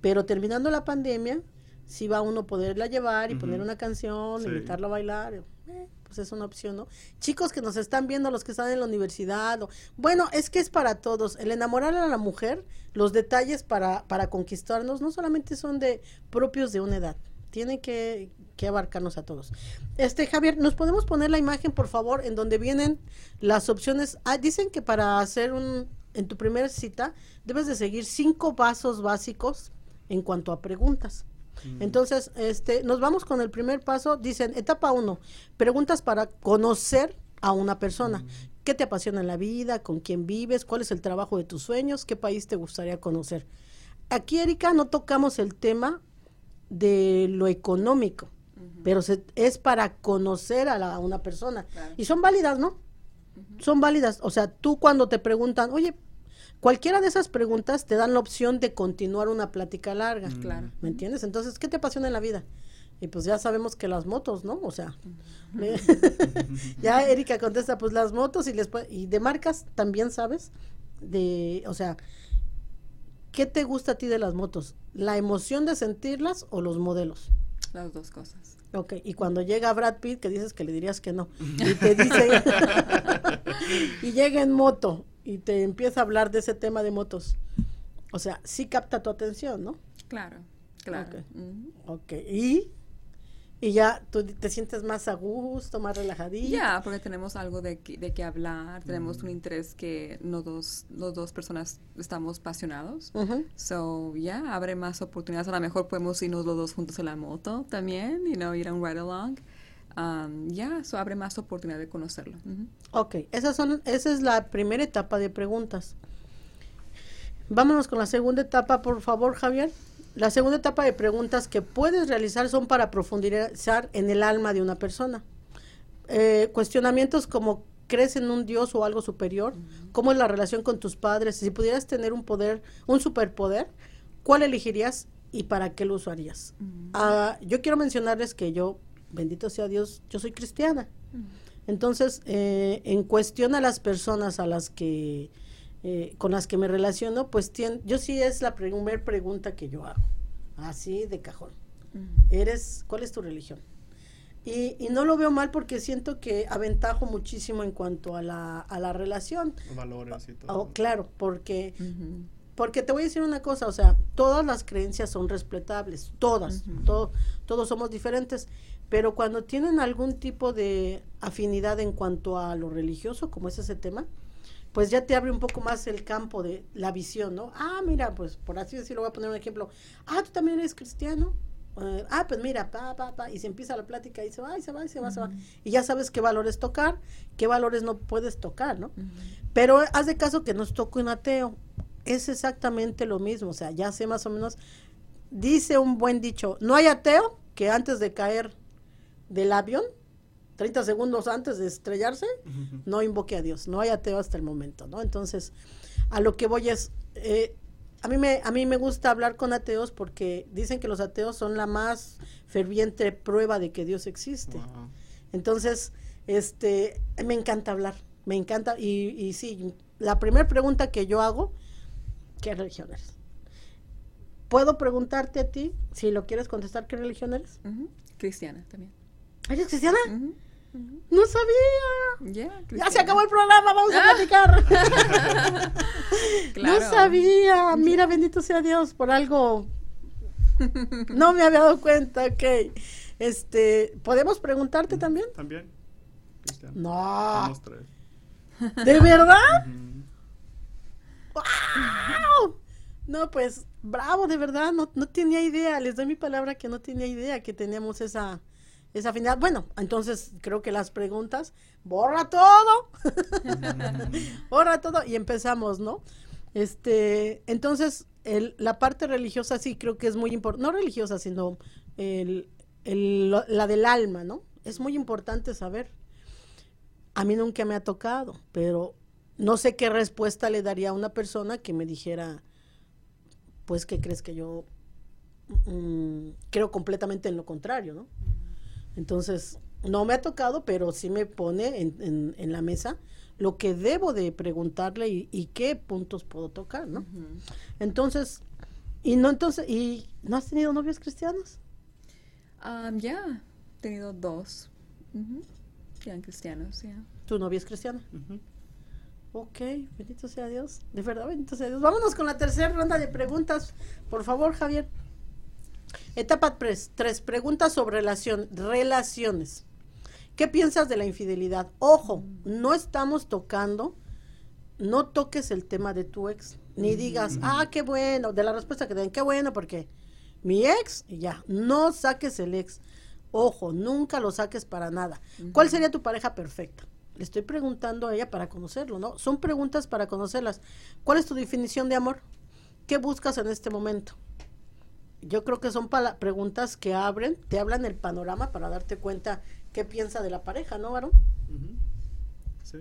pero terminando la pandemia, sí va uno poderla llevar y poner una canción, invitarla a bailar. Eh, pues es una opción, ¿no? Chicos que nos están viendo, los que están en la universidad, bueno, es que es para todos. El enamorar a la mujer, los detalles para, para conquistarnos no solamente son de propios de una edad, tiene que, que abarcarnos a todos. Este, Javier, ¿nos podemos poner la imagen, por favor, en donde vienen las opciones? Ah, dicen que para hacer un, en tu primera cita, debes de seguir cinco pasos básicos en cuanto a preguntas. Mm. Entonces, este, nos vamos con el primer paso. Dicen, etapa uno, preguntas para conocer a una persona. Mm. ¿Qué te apasiona en la vida? ¿Con quién vives? ¿Cuál es el trabajo de tus sueños? ¿Qué país te gustaría conocer? Aquí, Erika, no tocamos el tema de lo económico pero es para conocer a, la, una persona. Y son válidas, ¿no? Son válidas. O sea, tú cuando te preguntan, oye, cualquiera de esas preguntas te dan la opción de continuar una plática larga. Claro. ¿Me entiendes? Entonces, ¿qué te apasiona en la vida? Y pues ya sabemos que las motos, ¿no? O sea, ya Erika contesta, pues las motos y, les, y de marcas también sabes, de, o sea, ¿qué te gusta a ti de las motos? ¿La emoción de sentirlas o los modelos? Las dos cosas. Ok, y cuando llega Brad Pitt, que dices que le dirías que no, y te dice, y llega en moto y te empieza a hablar de ese tema de motos, o sea, sí capta tu atención, ¿no? Claro, claro. Ok, y y ya tú te sientes más a gusto, más relajadito. Ya, porque tenemos algo de, que- de qué hablar, tenemos un interés que los dos, los dos personas estamos apasionados. Ujú. So, ya, abre más oportunidades. A lo mejor podemos irnos los dos juntos en la moto también, you know, ir a un ride along. Um, ya, eso abre más oportunidad de conocerlo. Ujú. Ok, esas son, esa es la primera etapa de preguntas. Vámonos con la segunda etapa, por favor, Javier. La segunda etapa de preguntas que puedes realizar son para profundizar en el alma de una persona. Eh, cuestionamientos como ¿crees en un Dios o algo superior? ¿Cómo es la relación con tus padres? Si pudieras tener un poder, un superpoder, ¿cuál elegirías y para qué lo usarías? Ah, yo quiero mencionarles que yo, bendito sea Dios, yo soy cristiana. Entonces, eh, en cuestión a las personas a las que eh, con las que me relaciono, pues tien- yo sí es la primera pregunta que yo hago, así de cajón. Eres, ¿cuál es tu religión? Y, y no lo veo mal porque siento que aventajo muchísimo en cuanto a la, a la relación. Valores y todo. Oh, claro, porque porque te voy a decir una cosa, o sea, todas las creencias son respetables, todas, todo- todos somos diferentes, pero cuando tienen algún tipo de afinidad en cuanto a lo religioso, como es ese tema, pues ya te abre un poco más el campo de la visión, ¿no? Ah, mira, pues por así decirlo, voy a poner un ejemplo. Ah, tú también eres cristiano. Eh, ah, pues mira, pa, pa, pa, y se empieza la plática y se va, y se va, y se va, se va. Y ya sabes qué valores tocar, qué valores no puedes tocar, ¿no? Pero haz de caso que nos toque un ateo. Es exactamente lo mismo, o sea, ya sé más o menos. Dice un buen dicho, no hay ateo que antes de caer del avión, 30 segundos antes de estrellarse, no invoque a Dios. No hay ateo hasta el momento, ¿no? Entonces, a lo que voy es, eh, a, mí me, a mí me gusta hablar con ateos porque dicen que los ateos son la más ferviente prueba de que Dios existe. Entonces, este, me encanta hablar, me encanta. Y, y sí, la primera pregunta que yo hago, ¿qué religión eres? ¿Puedo preguntarte a ti, si lo quieres contestar, qué religión eres? Cristiana también. ¿Eres cristiana? No sabía. Ya, Ya se acabó el programa, vamos a platicar. Claro. No sabía. Mira, bendito sea Dios por algo. No me había dado cuenta, ok. Este, ¿podemos preguntarte también? También. No. Tres. ¿De verdad? ¡Wow! No, pues, bravo, de verdad, no, no tenía idea, les doy mi palabra que no tenía idea que teníamos esa, esa afinidad. Bueno, entonces creo que las preguntas, borra todo, borra todo y empezamos, ¿no? Este, entonces, el- la parte religiosa sí creo que es muy importante, no religiosa, sino el, la del alma, ¿no? Es muy importante saber. A mí nunca me ha tocado, pero no sé qué respuesta le daría a una persona que me dijera, pues, ¿qué crees que yo mm, creo completamente en lo contrario, ¿no? Entonces, no me ha tocado, pero sí me pone en, en- en la mesa lo que debo de preguntarle y, y qué puntos puedo tocar, ¿no? Entonces, y no entonces, ¿y no has tenido novios cristianos? Um, ya, he tenido dos. Ya, cristianos, ya. ¿Tu novia es cristiana? Ok, bendito sea Dios. De verdad, bendito sea Dios. Vámonos con la tercera ronda de preguntas. Por favor, Javier. Etapa 3. Tres preguntas sobre relación, relaciones. ¿Qué piensas de la infidelidad? Ojo, no estamos tocando, no toques el tema de tu ex, ni digas, ah, qué bueno, de la respuesta que den, qué bueno, porque mi ex, y ya, no saques el ex. Ojo, nunca lo saques para nada. ¿Cuál sería tu pareja perfecta? Le estoy preguntando a ella para conocerlo, ¿no? Son preguntas para conocerlas. ¿Cuál es tu definición de amor? ¿Qué buscas en este momento? Yo creo que son pala- preguntas que abren, te hablan el panorama para darte cuenta qué piensa de la pareja, ¿no, varón? Sí.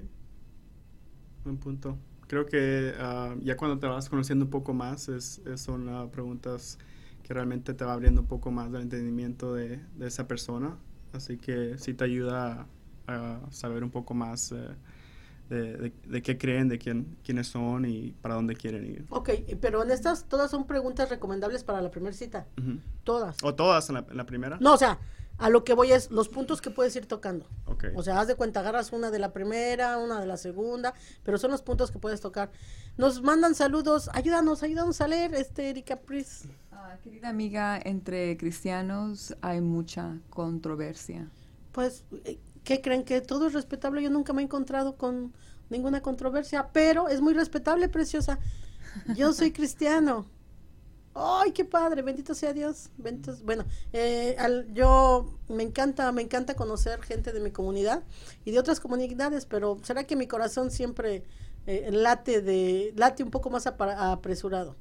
Buen punto. Creo que ah, ya cuando te vas conociendo un poco más, es, es- son ah, preguntas que realmente te va abriendo un poco más del entendimiento de, de esa persona. Así que sí te ayuda a, a saber un poco más eh, de, de- de qué creen, de quién, quiénes son y para dónde quieren ir. Ok, pero en estas todas son preguntas recomendables para la primera cita. Todas. ¿O todas en la, en la primera? No, o sea, A lo que voy es los puntos que puedes ir tocando. Ok. O sea, haz de cuenta, agarras una de la primera, una de la segunda, pero son los puntos que puedes tocar. Nos mandan saludos, ayúdanos, ayúdanos a leer, este Erika Pris. Ah, querida amiga, entre cristianos hay mucha controversia. Pues, eh, ¿qué creen? Que todo es respetable. Yo nunca me he encontrado con ninguna controversia, pero es muy respetable, preciosa. Yo soy cristiano. ¡Ay, qué padre! Bendito sea Dios. Bendito, bueno, eh, al- yo me encanta, me encanta conocer gente de mi comunidad y de otras comunidades, pero será que mi corazón siempre eh, late de late un poco más apara- apresurado.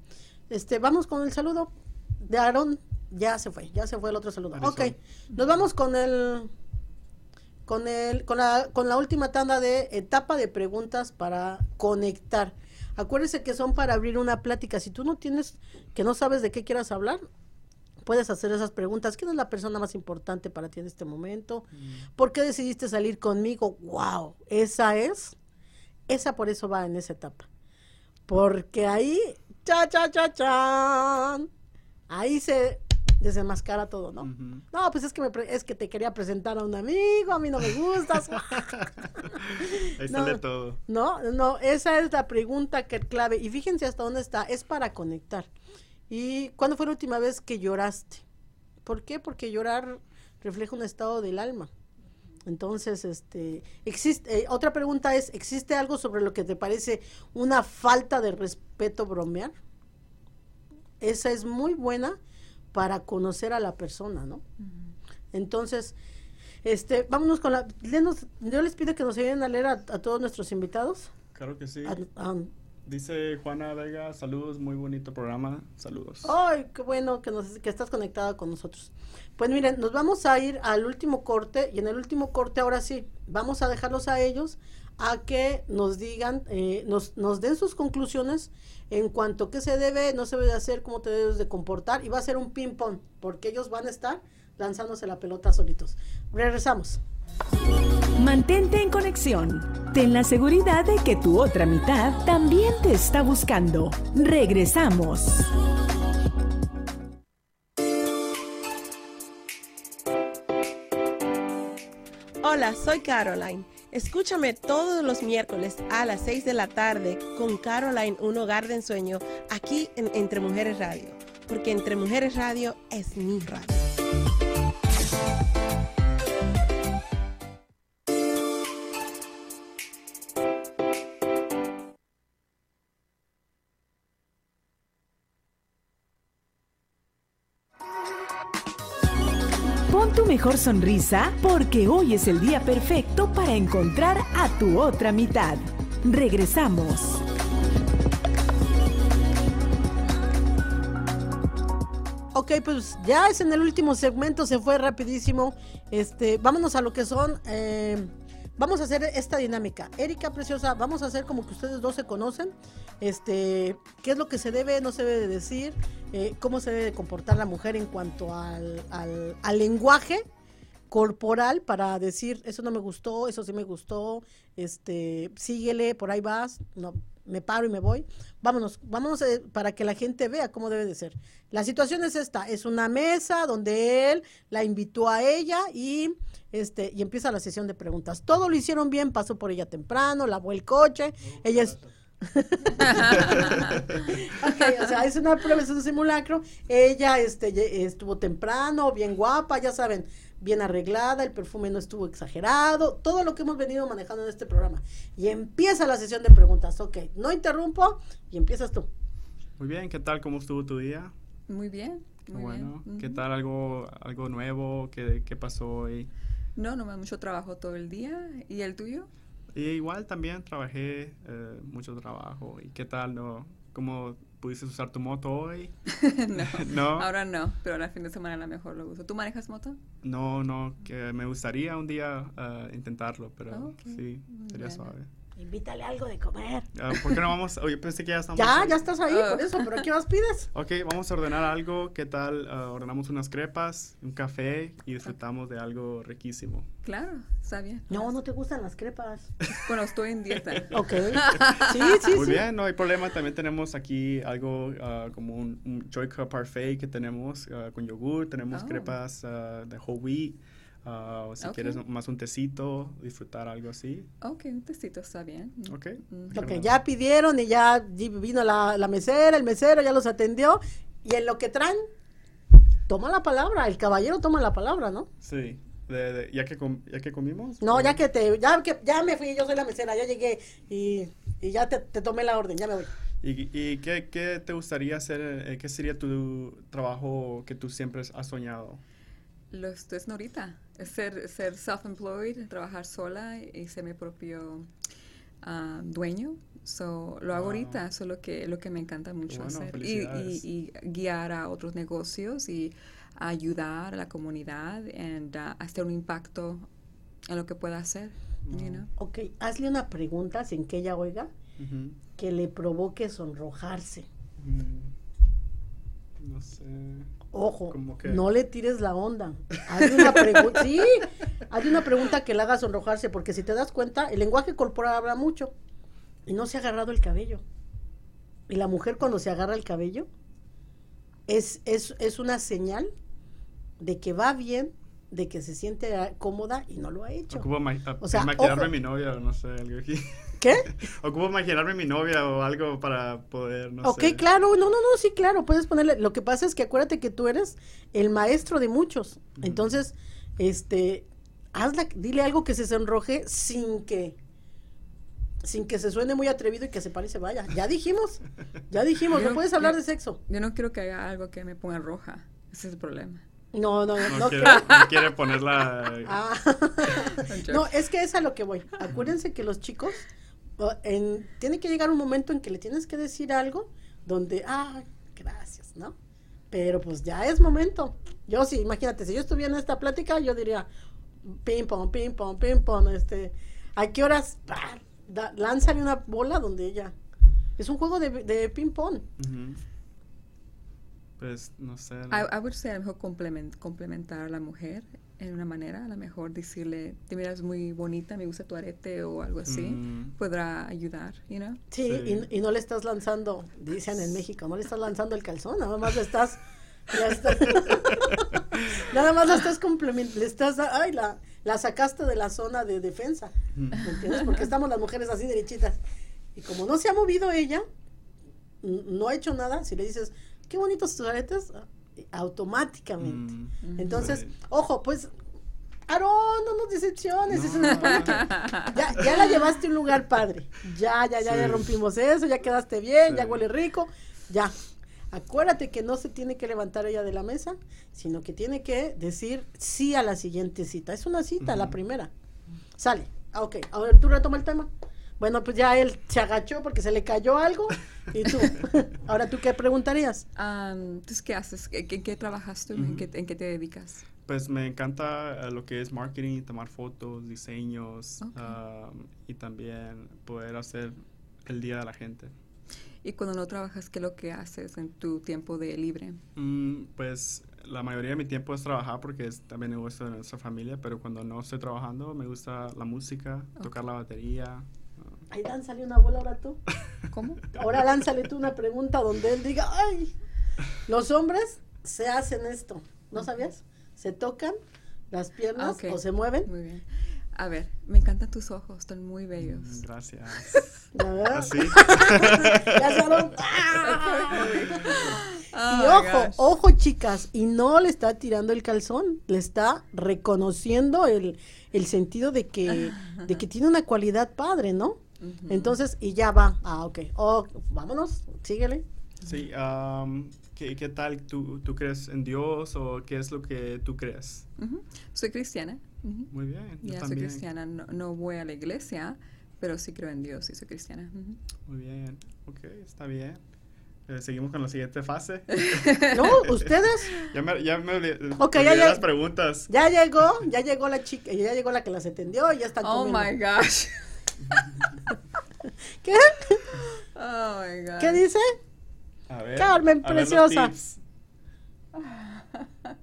Este, vamos con el saludo de Aarón. Ya se fue, ya se fue el otro saludo. Marisol. Ok, nos vamos con el con el con la con la última tanda de etapa de preguntas para conectar. Acuérdese que son para abrir una plática. Si tú no tienes que no sabes de qué quieras hablar, puedes hacer esas preguntas. ¿Quién es la persona más importante para ti en este momento? ¿Por qué decidiste salir conmigo? Wow, esa es esa por eso va en esa etapa. Porque ahí cha cha cha chan. Ahí se desenmascara todo, ¿no? Ujú. No, pues es que me pre- es que te quería presentar a un amigo, a mí no me gustas. Ahí No. sale todo. No, no, esa es la pregunta que clave. Y fíjense hasta dónde está, es para conectar. ¿Y cuándo fue la última vez que lloraste? ¿Por qué? Porque llorar refleja un estado del alma. Entonces, este, existe, eh, otra pregunta es, ¿existe algo sobre lo que te parece una falta de respeto bromear? Esa es muy buena para conocer a la persona, ¿no? Entonces, este, vámonos con la, yo les pido que nos ayuden a leer a, a todos nuestros invitados. Claro que sí. A- Dice Juana Vega, saludos, muy bonito programa. Saludos. Ay, qué bueno que, nos, que estás conectada con nosotros. Pues miren, nos vamos a ir al último corte y en el último corte ahora sí, vamos a dejarlos a ellos a que nos digan, eh, nos, nos den sus conclusiones en cuanto a qué se debe, no se debe de hacer, cómo te debes de comportar y va a ser un ping pong porque ellos van a estar lanzándose la pelota solitos. Regresamos. Mantente en conexión. Ten la seguridad de que tu otra mitad también te está buscando. Regresamos. Hola, soy Caroline. Escúchame todos los miércoles a las 6 de la tarde con Caroline, un hogar de ensueño, aquí en Entre Mujeres Radio. Porque Entre Mujeres Radio es mi radio. Mejor sonrisa porque hoy es el día perfecto para encontrar a tu otra mitad. Regresamos. Ok, pues ya es en el último segmento, se fue rapidísimo. Este, vámonos a lo que son. eh, vamos a hacer esta dinámica. Erika Preciosa, vamos a hacer como que ustedes dos se conocen. Este, qué es lo que se debe, no se debe de decir, eh, cómo se debe de comportar la mujer en cuanto al, al- al lenguaje corporal para decir eso no me gustó, eso sí me gustó, este, síguele, por ahí vas, no, me paro y me voy. Vámonos, vámonos eh, para que la gente vea cómo debe de ser. La situación es esta, es una mesa donde él la invitó a ella y este y empieza la sesión de preguntas. Todo lo hicieron bien, pasó por ella temprano, lavó el coche, ella es Ok, o sea, es una prueba, es un simulacro. Ella este, estuvo temprano, bien guapa, ya saben, bien arreglada, el perfume no estuvo exagerado, todo lo que hemos venido manejando en este programa. Y empieza la sesión de preguntas. Ok, no interrumpo y empiezas tú. Muy bien, ¿qué tal? ¿Cómo estuvo tu día? Muy bien, muy bueno. bien. ¿Qué tal? ¿Algo, algo nuevo? ¿Qué, qué pasó hoy? No, no, mucho trabajo todo el día. ¿Y el tuyo? Y igual también trabajé, eh, mucho trabajo. ¿Y qué tal? No? ¿Cómo pudiste usar tu moto hoy? no, ¿No? ahora no, pero el fin de semana a lo mejor lo uso. ¿Tú manejas moto? No, no, que me gustaría un día eh, intentarlo, pero Ah, sí, sería bien. suave. Invítale algo de comer. Ah, ¿Por qué no vamos? Oye, pensé que ya estamos. Ya, ahí. ya estás ahí, por eso, pero ¿qué más pides? Ok, vamos a ordenar algo. ¿Qué tal? ah, ordenamos unas crepas, un café y disfrutamos de algo riquísimo. Claro, está bien. No, no te gustan las crepas. Bueno, estoy en dieta. Ok. Sí, sí, Muy sí. bien, no hay problema. También tenemos aquí algo ah, como un, un Joy Cup Parfait que tenemos ah, con yogur. Tenemos Oh. crepas de whole wheat. Ah, o si Ok. quieres más un tecito, disfrutar algo así. Ok, un tecito está bien. Ok. Mm. Ok, ya pidieron y ya vino la, la mesera, el mesero ya los atendió. Y en lo que traen, toma la palabra, el caballero toma la palabra, ¿no? Sí. De- de- ya, que com- ya que comimos. No, ¿o ya que te, ya que ya me fui, yo soy la mesera, ya llegué y, y ya te, te tomé la orden, ya me voy. ¿Y, y qué, qué te gustaría hacer? eh, ¿Qué sería tu trabajo que tú siempre has soñado? Lo estoy haciendo ahorita. Es ser, ser self-employed, trabajar sola y ser mi propio ah, dueño. So, lo hago Wow. ahorita, eso es lo que, lo que me encanta mucho bueno, hacer. Y, felicidades. y- y guiar a otros negocios y ayudar a la comunidad y hacer un impacto en lo que pueda hacer. you know. Ok, hazle una pregunta sin que ella oiga, que le provoque sonrojarse. Mm, No sé. Ojo, no le tires la onda. Hazle una pregunta, sí, hazle una pregunta que le haga sonrojarse, porque si te das cuenta, el lenguaje corporal habla mucho y no se ha agarrado el cabello. Y la mujer cuando se agarra el cabello es, es, es una señal de que va bien, de que se siente cómoda y no lo ha hecho. Ocupo O sea, maquillarme ojo. mi novia no sé, algo aquí. ¿Qué? Ocupo maquillarme mi novia o algo para poder, no ok, sé. claro, no, no, no, sí, claro, puedes ponerle. Lo que pasa es que acuérdate que tú eres el maestro de muchos. Entonces, este, hazla, dile algo que se sonroje sin que, sin que se suene muy atrevido y que se pare y se vaya. Ya dijimos, ya dijimos, no puedes hablar yo- de sexo. Yo no quiero que haga algo que me ponga roja. Ese es el problema. No, no, no, No, no quiere, no quiere ponerla. Ah. no, es que es a lo que voy. Acuérdense que los chicos, en, tiene que llegar un momento en que le tienes que decir algo donde, ah, gracias, ¿no? Pero pues ya es momento. Yo sí, imagínate, si yo estuviera en esta plática, yo diría, ping pong, ping pong, ping pong, este, ¿a qué horas? Da- lánzale una bola donde ella. Es un juego de, de ping pong. Pues no sé. I, I would say a lo mejor complement- complementar a la mujer en una manera, a lo mejor decirle, te miras muy bonita, me gusta tu arete o algo así, Mm. podrá ayudar, you know? Sí, Y, y no le estás lanzando, dicen en México, no le estás lanzando el calzón, nada más le estás, ya está- nada más le estás complementando, le estás, ay, la, la sacaste de la zona de defensa, ¿me entiendes? Porque estamos las mujeres así derechitas. Y como no se ha movido ella, no ha hecho nada, si le dices, qué bonitos tus aretes, automáticamente. Mm, Entonces, ojo, pues, Aarón, no nos decepciones. se supone que ya, ya la llevaste a un lugar padre. Ya, ya, ya, ya Sí. rompimos eso, ya quedaste bien, ya huele rico. Ya. Acuérdate que no se tiene que levantar ella de la mesa, sino que tiene que decir sí a la siguiente cita. Es una cita, la primera. Sale. Ah, ok. Ahora tú retoma el tema. Bueno, pues ya él se agachó porque se le cayó algo. Y tú. Ahora tú qué preguntarías. Um, Entonces, ¿qué haces? ¿En qué, qué trabajas tú? ¿En, qué, en qué te dedicas? Pues me encanta eh, lo que es marketing, tomar fotos, diseños Ok. um, y también poder hacer el día de la gente. Y cuando no trabajas, ¿qué es lo que haces en tu tiempo de libre? Mm, pues la mayoría de mi tiempo es trabajar porque es también negocio de nuestra familia, pero cuando no estoy trabajando me gusta la música, tocar la batería. Ahí lánzale una bola ahora tú. ¿Cómo? Ahora lánzale tú una pregunta donde él diga, ay, los hombres se hacen esto, ¿no sabías? Se tocan las piernas Ah, o se mueven. Muy bien. A ver, me encantan tus ojos, están muy bellos. Mm, Gracias. ¿Ya ves? Así. Ya se lo- Oh y my ojo, gosh. ojo chicas, y no le está tirando el calzón, le está reconociendo el, el sentido de que, de que tiene una cualidad padre, ¿no? Entonces, y ya va. Ah, ok. Oh, vámonos, síguele. Sí, um, ¿qué, qué tal? ¿Tú, ¿Tú crees en Dios o qué es lo que tú crees? Ujú. Soy cristiana. Ujú. Muy bien, yo Ya soy también. cristiana, no, no voy a la iglesia, pero sí creo en Dios y soy cristiana. Ujú. Muy bien, ok, está bien. Eh, seguimos con la siguiente fase. No, ustedes. ya me, ya me olvidé, Ok, olvidé ya, las preguntas. Ya llegó, ya llegó la chica, ya llegó la que las atendió y ya están Oh comiendo. my gosh. ¿Qué? Oh my God. ¿Qué dice? A ver, Carmen, a ver los preciosa. tips.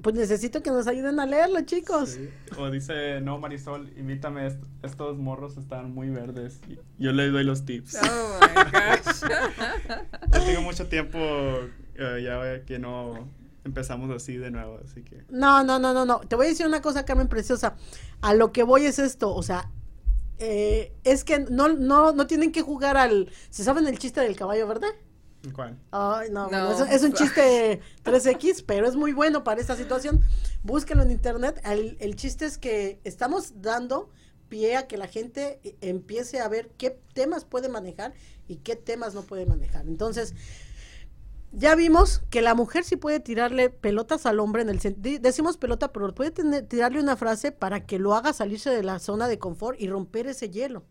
Pues necesito que nos ayuden a leerlo, chicos. Sí. O dice, no, Marisol, invítame, est- estos morros están muy verdes. Y Yo les doy los tips. Oh my gosh. Yo tengo mucho tiempo eh, ya que no empezamos así de nuevo, así que... No, no, no, no, no. Te voy a decir una cosa, Carmen Preciosa. A lo que voy es esto, o sea, eh, es que no, no, no tienen que jugar al... ¿Se saben el chiste del caballo verde? ¿Cuál? Ay, no, No. bueno, es, es un chiste 3X, pero es muy bueno para esta situación. Búsquenlo en internet. El, el chiste es que estamos dando pie a que la gente eh, empiece a ver qué temas puede manejar y qué temas no puede manejar. Entonces, ya vimos que la mujer sí puede tirarle pelotas al hombre en el sentido, decimos pelota, pero puede tener- tirarle una frase para que lo haga salirse de la zona de confort y romper ese hielo.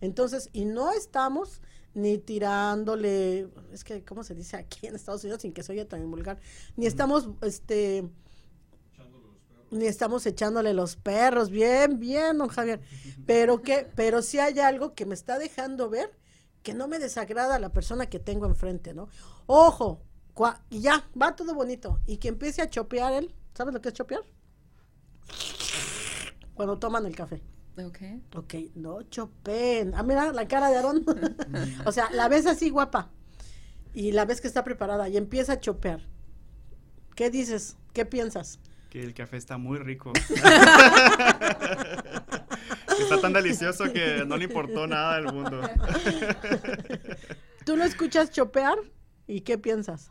Entonces, y no estamos ni tirándole, es que, ¿cómo se dice aquí en Estados Unidos sin que se oiga tan vulgar? Ni estamos, este, ni estamos echándole los perros, bien, bien, don Javier. Pero que, pero sí hay algo que me está dejando ver que no me desagrada la persona que tengo enfrente, ¿no? Ojo, cua- y ya, va todo bonito. Y que empiece a chopear él, ¿sabes lo que es chopear? Cuando toman el café. Okay. Ok, no chopeen. Ah, mira la cara de Aarón. o sea, la ves así guapa. Y la ves que está preparada y empieza a chopear. ¿Qué dices? ¿Qué piensas? Que el café está muy rico. está tan delicioso que no le importó nada del mundo. ¿Tú lo escuchas chopear? ¿Y qué piensas?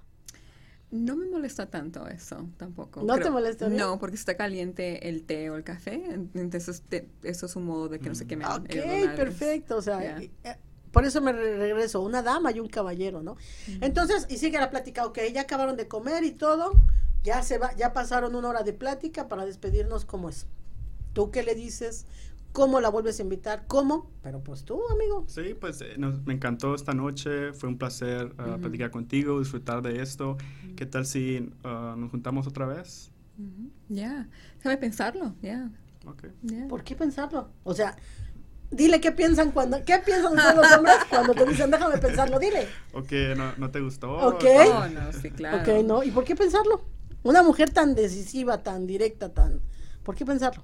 No me molesta tanto eso tampoco. ¿No te molesta bien? No, porque está caliente el té o el café, en- entonces te- eso es un modo de que no se quemen. Ok, perfecto. O sea, Yeah. eh, por eso me re- regreso. Una dama y un caballero, ¿no? Entonces, y sigue la plática. Ok, ya acabaron de comer y todo. Ya se va, ya pasaron una hora de plática para despedirnos. ¿Cómo es? ¿Tú qué le dices? ¿Cómo la vuelves a invitar? ¿Cómo? Pero pues tú, amigo. Sí, pues eh, nos- me encantó esta noche, fue un placer uh, platicar contigo, disfrutar de esto. ¿Qué tal si uh, nos juntamos otra vez? Ya, déjame pensarlo, ya. Ok. ya. ¿Por qué pensarlo? O sea, dile qué piensan cuando, qué piensan ustedes los hombres cuando te dicen déjame pensarlo, dile. ¿O que no, no te gustó? Ok. Oh, no, sí, claro. Ok, ¿no? ¿Y por qué pensarlo? Una mujer tan decisiva, tan directa, tan... ¿Por qué pensarlo?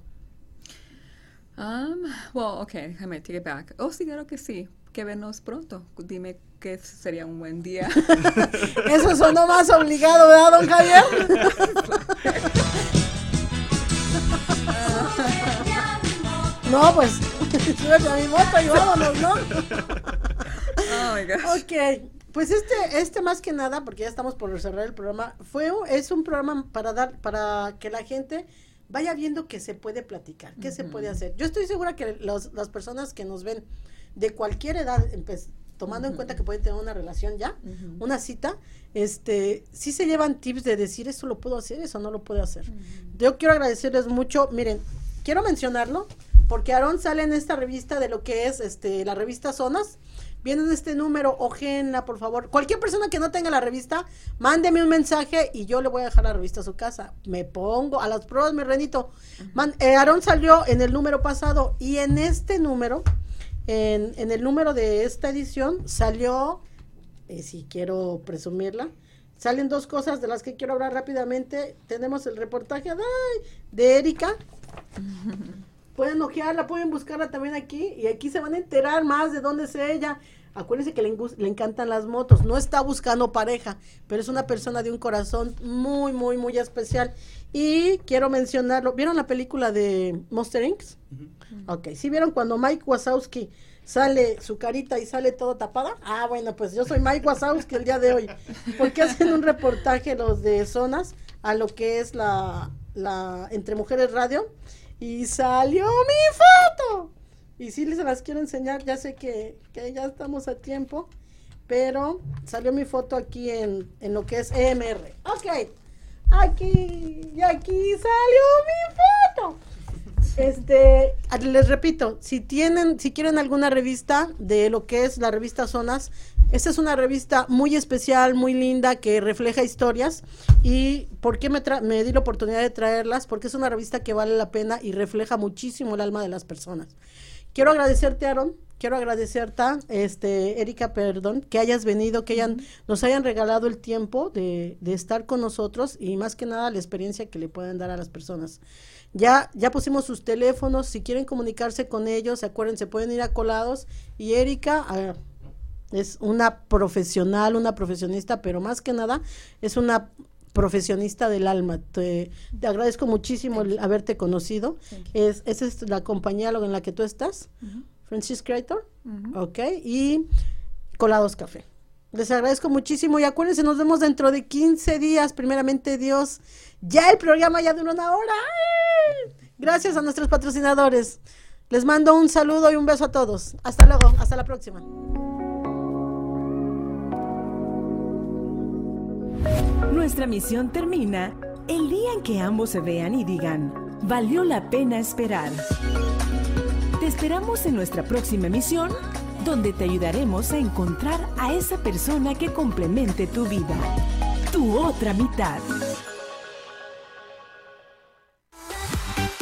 Um, well, ok, déjame take it back. Oh, sí, claro que sí. Que vernos pronto. Dime que sería un buen día. Eso sonó más obligado, ¿verdad, don Javier? no, pues, súbete a mi moto y vámonos, ¿no? oh my gosh. Ok, pues este, este más que nada, porque ya estamos por cerrar el programa, fue es un programa para dar, para que la gente vaya viendo que se puede platicar, que se puede hacer. Yo estoy segura que los- las personas que nos ven de cualquier edad, empe- tomando en cuenta que pueden tener una relación ya, una cita, este, sí se llevan tips de decir eso lo puedo hacer, eso no lo puedo hacer. Yo quiero agradecerles mucho, miren, quiero mencionarlo, porque Aarón sale en esta revista de lo que es este la revista Zonas. Viene en este número, ojenla, por favor. Cualquier persona que no tenga la revista, mándeme un mensaje y yo le voy a dejar la revista a su casa. Me pongo a las pruebas, mi renito. Eh, Aarón salió en el número pasado y en este número, en, el número de esta edición, salió, eh, si quiero presumirla, salen dos cosas de las que quiero hablar rápidamente. Tenemos el reportaje de Erika. Pueden ojearla, pueden buscarla también aquí y aquí se van a enterar más de dónde es ella. Acuérdense que le, le encantan las motos, no está buscando pareja, pero es una persona de un corazón muy, muy, muy especial. Y quiero mencionarlo, ¿vieron la película de Monster Inc? Ok, ¿sí vieron cuando Mike Wazowski sale su carita y sale todo tapada? Ah, bueno, pues yo soy Mike Wazowski el día de hoy, porque hacen un reportaje los de Zonas a lo que es la, la Entre Mujeres Radio y salió mi foto. Y sí les las quiero enseñar, ya sé que, que ya estamos a tiempo, pero salió mi foto aquí en, en lo que es EMR. Ok, aquí, y aquí salió mi foto. Este, les repito, si tienen, si quieren alguna revista de lo que es la revista Zonas, esta es una revista muy especial, muy linda, que refleja historias. ¿Y por qué me, tra- me di la oportunidad de traerlas? Porque es una revista que vale la pena y refleja muchísimo el alma de las personas. Quiero agradecerte, Aaron. Quiero agradecerte, este, Erika, perdón, que hayas venido, que hayan, nos hayan regalado el tiempo de, de estar con nosotros y más que nada la experiencia que le pueden dar a las personas. Ya, ya pusimos sus teléfonos, si quieren comunicarse con ellos, acuérdense, pueden ir a colados y Erika ah, es una profesional, una profesionista, pero más que nada es una profesionista del alma. Te, te agradezco muchísimo el haberte conocido. Es, esa es la compañía en la que tú estás, Francis Creator, ok, y Colados Café. Les agradezco muchísimo y acuérdense, nos vemos dentro de 15 días, primeramente Dios. Ya el programa ya duró una hora. ¡Ay! Gracias a nuestros patrocinadores. Les mando un saludo y un beso a todos. Hasta luego, hasta la próxima. Nuestra misión termina el día en que ambos se vean y digan, valió la pena esperar. Te esperamos en nuestra próxima emisión, donde te ayudaremos a encontrar a esa persona que complemente tu vida, tu otra mitad.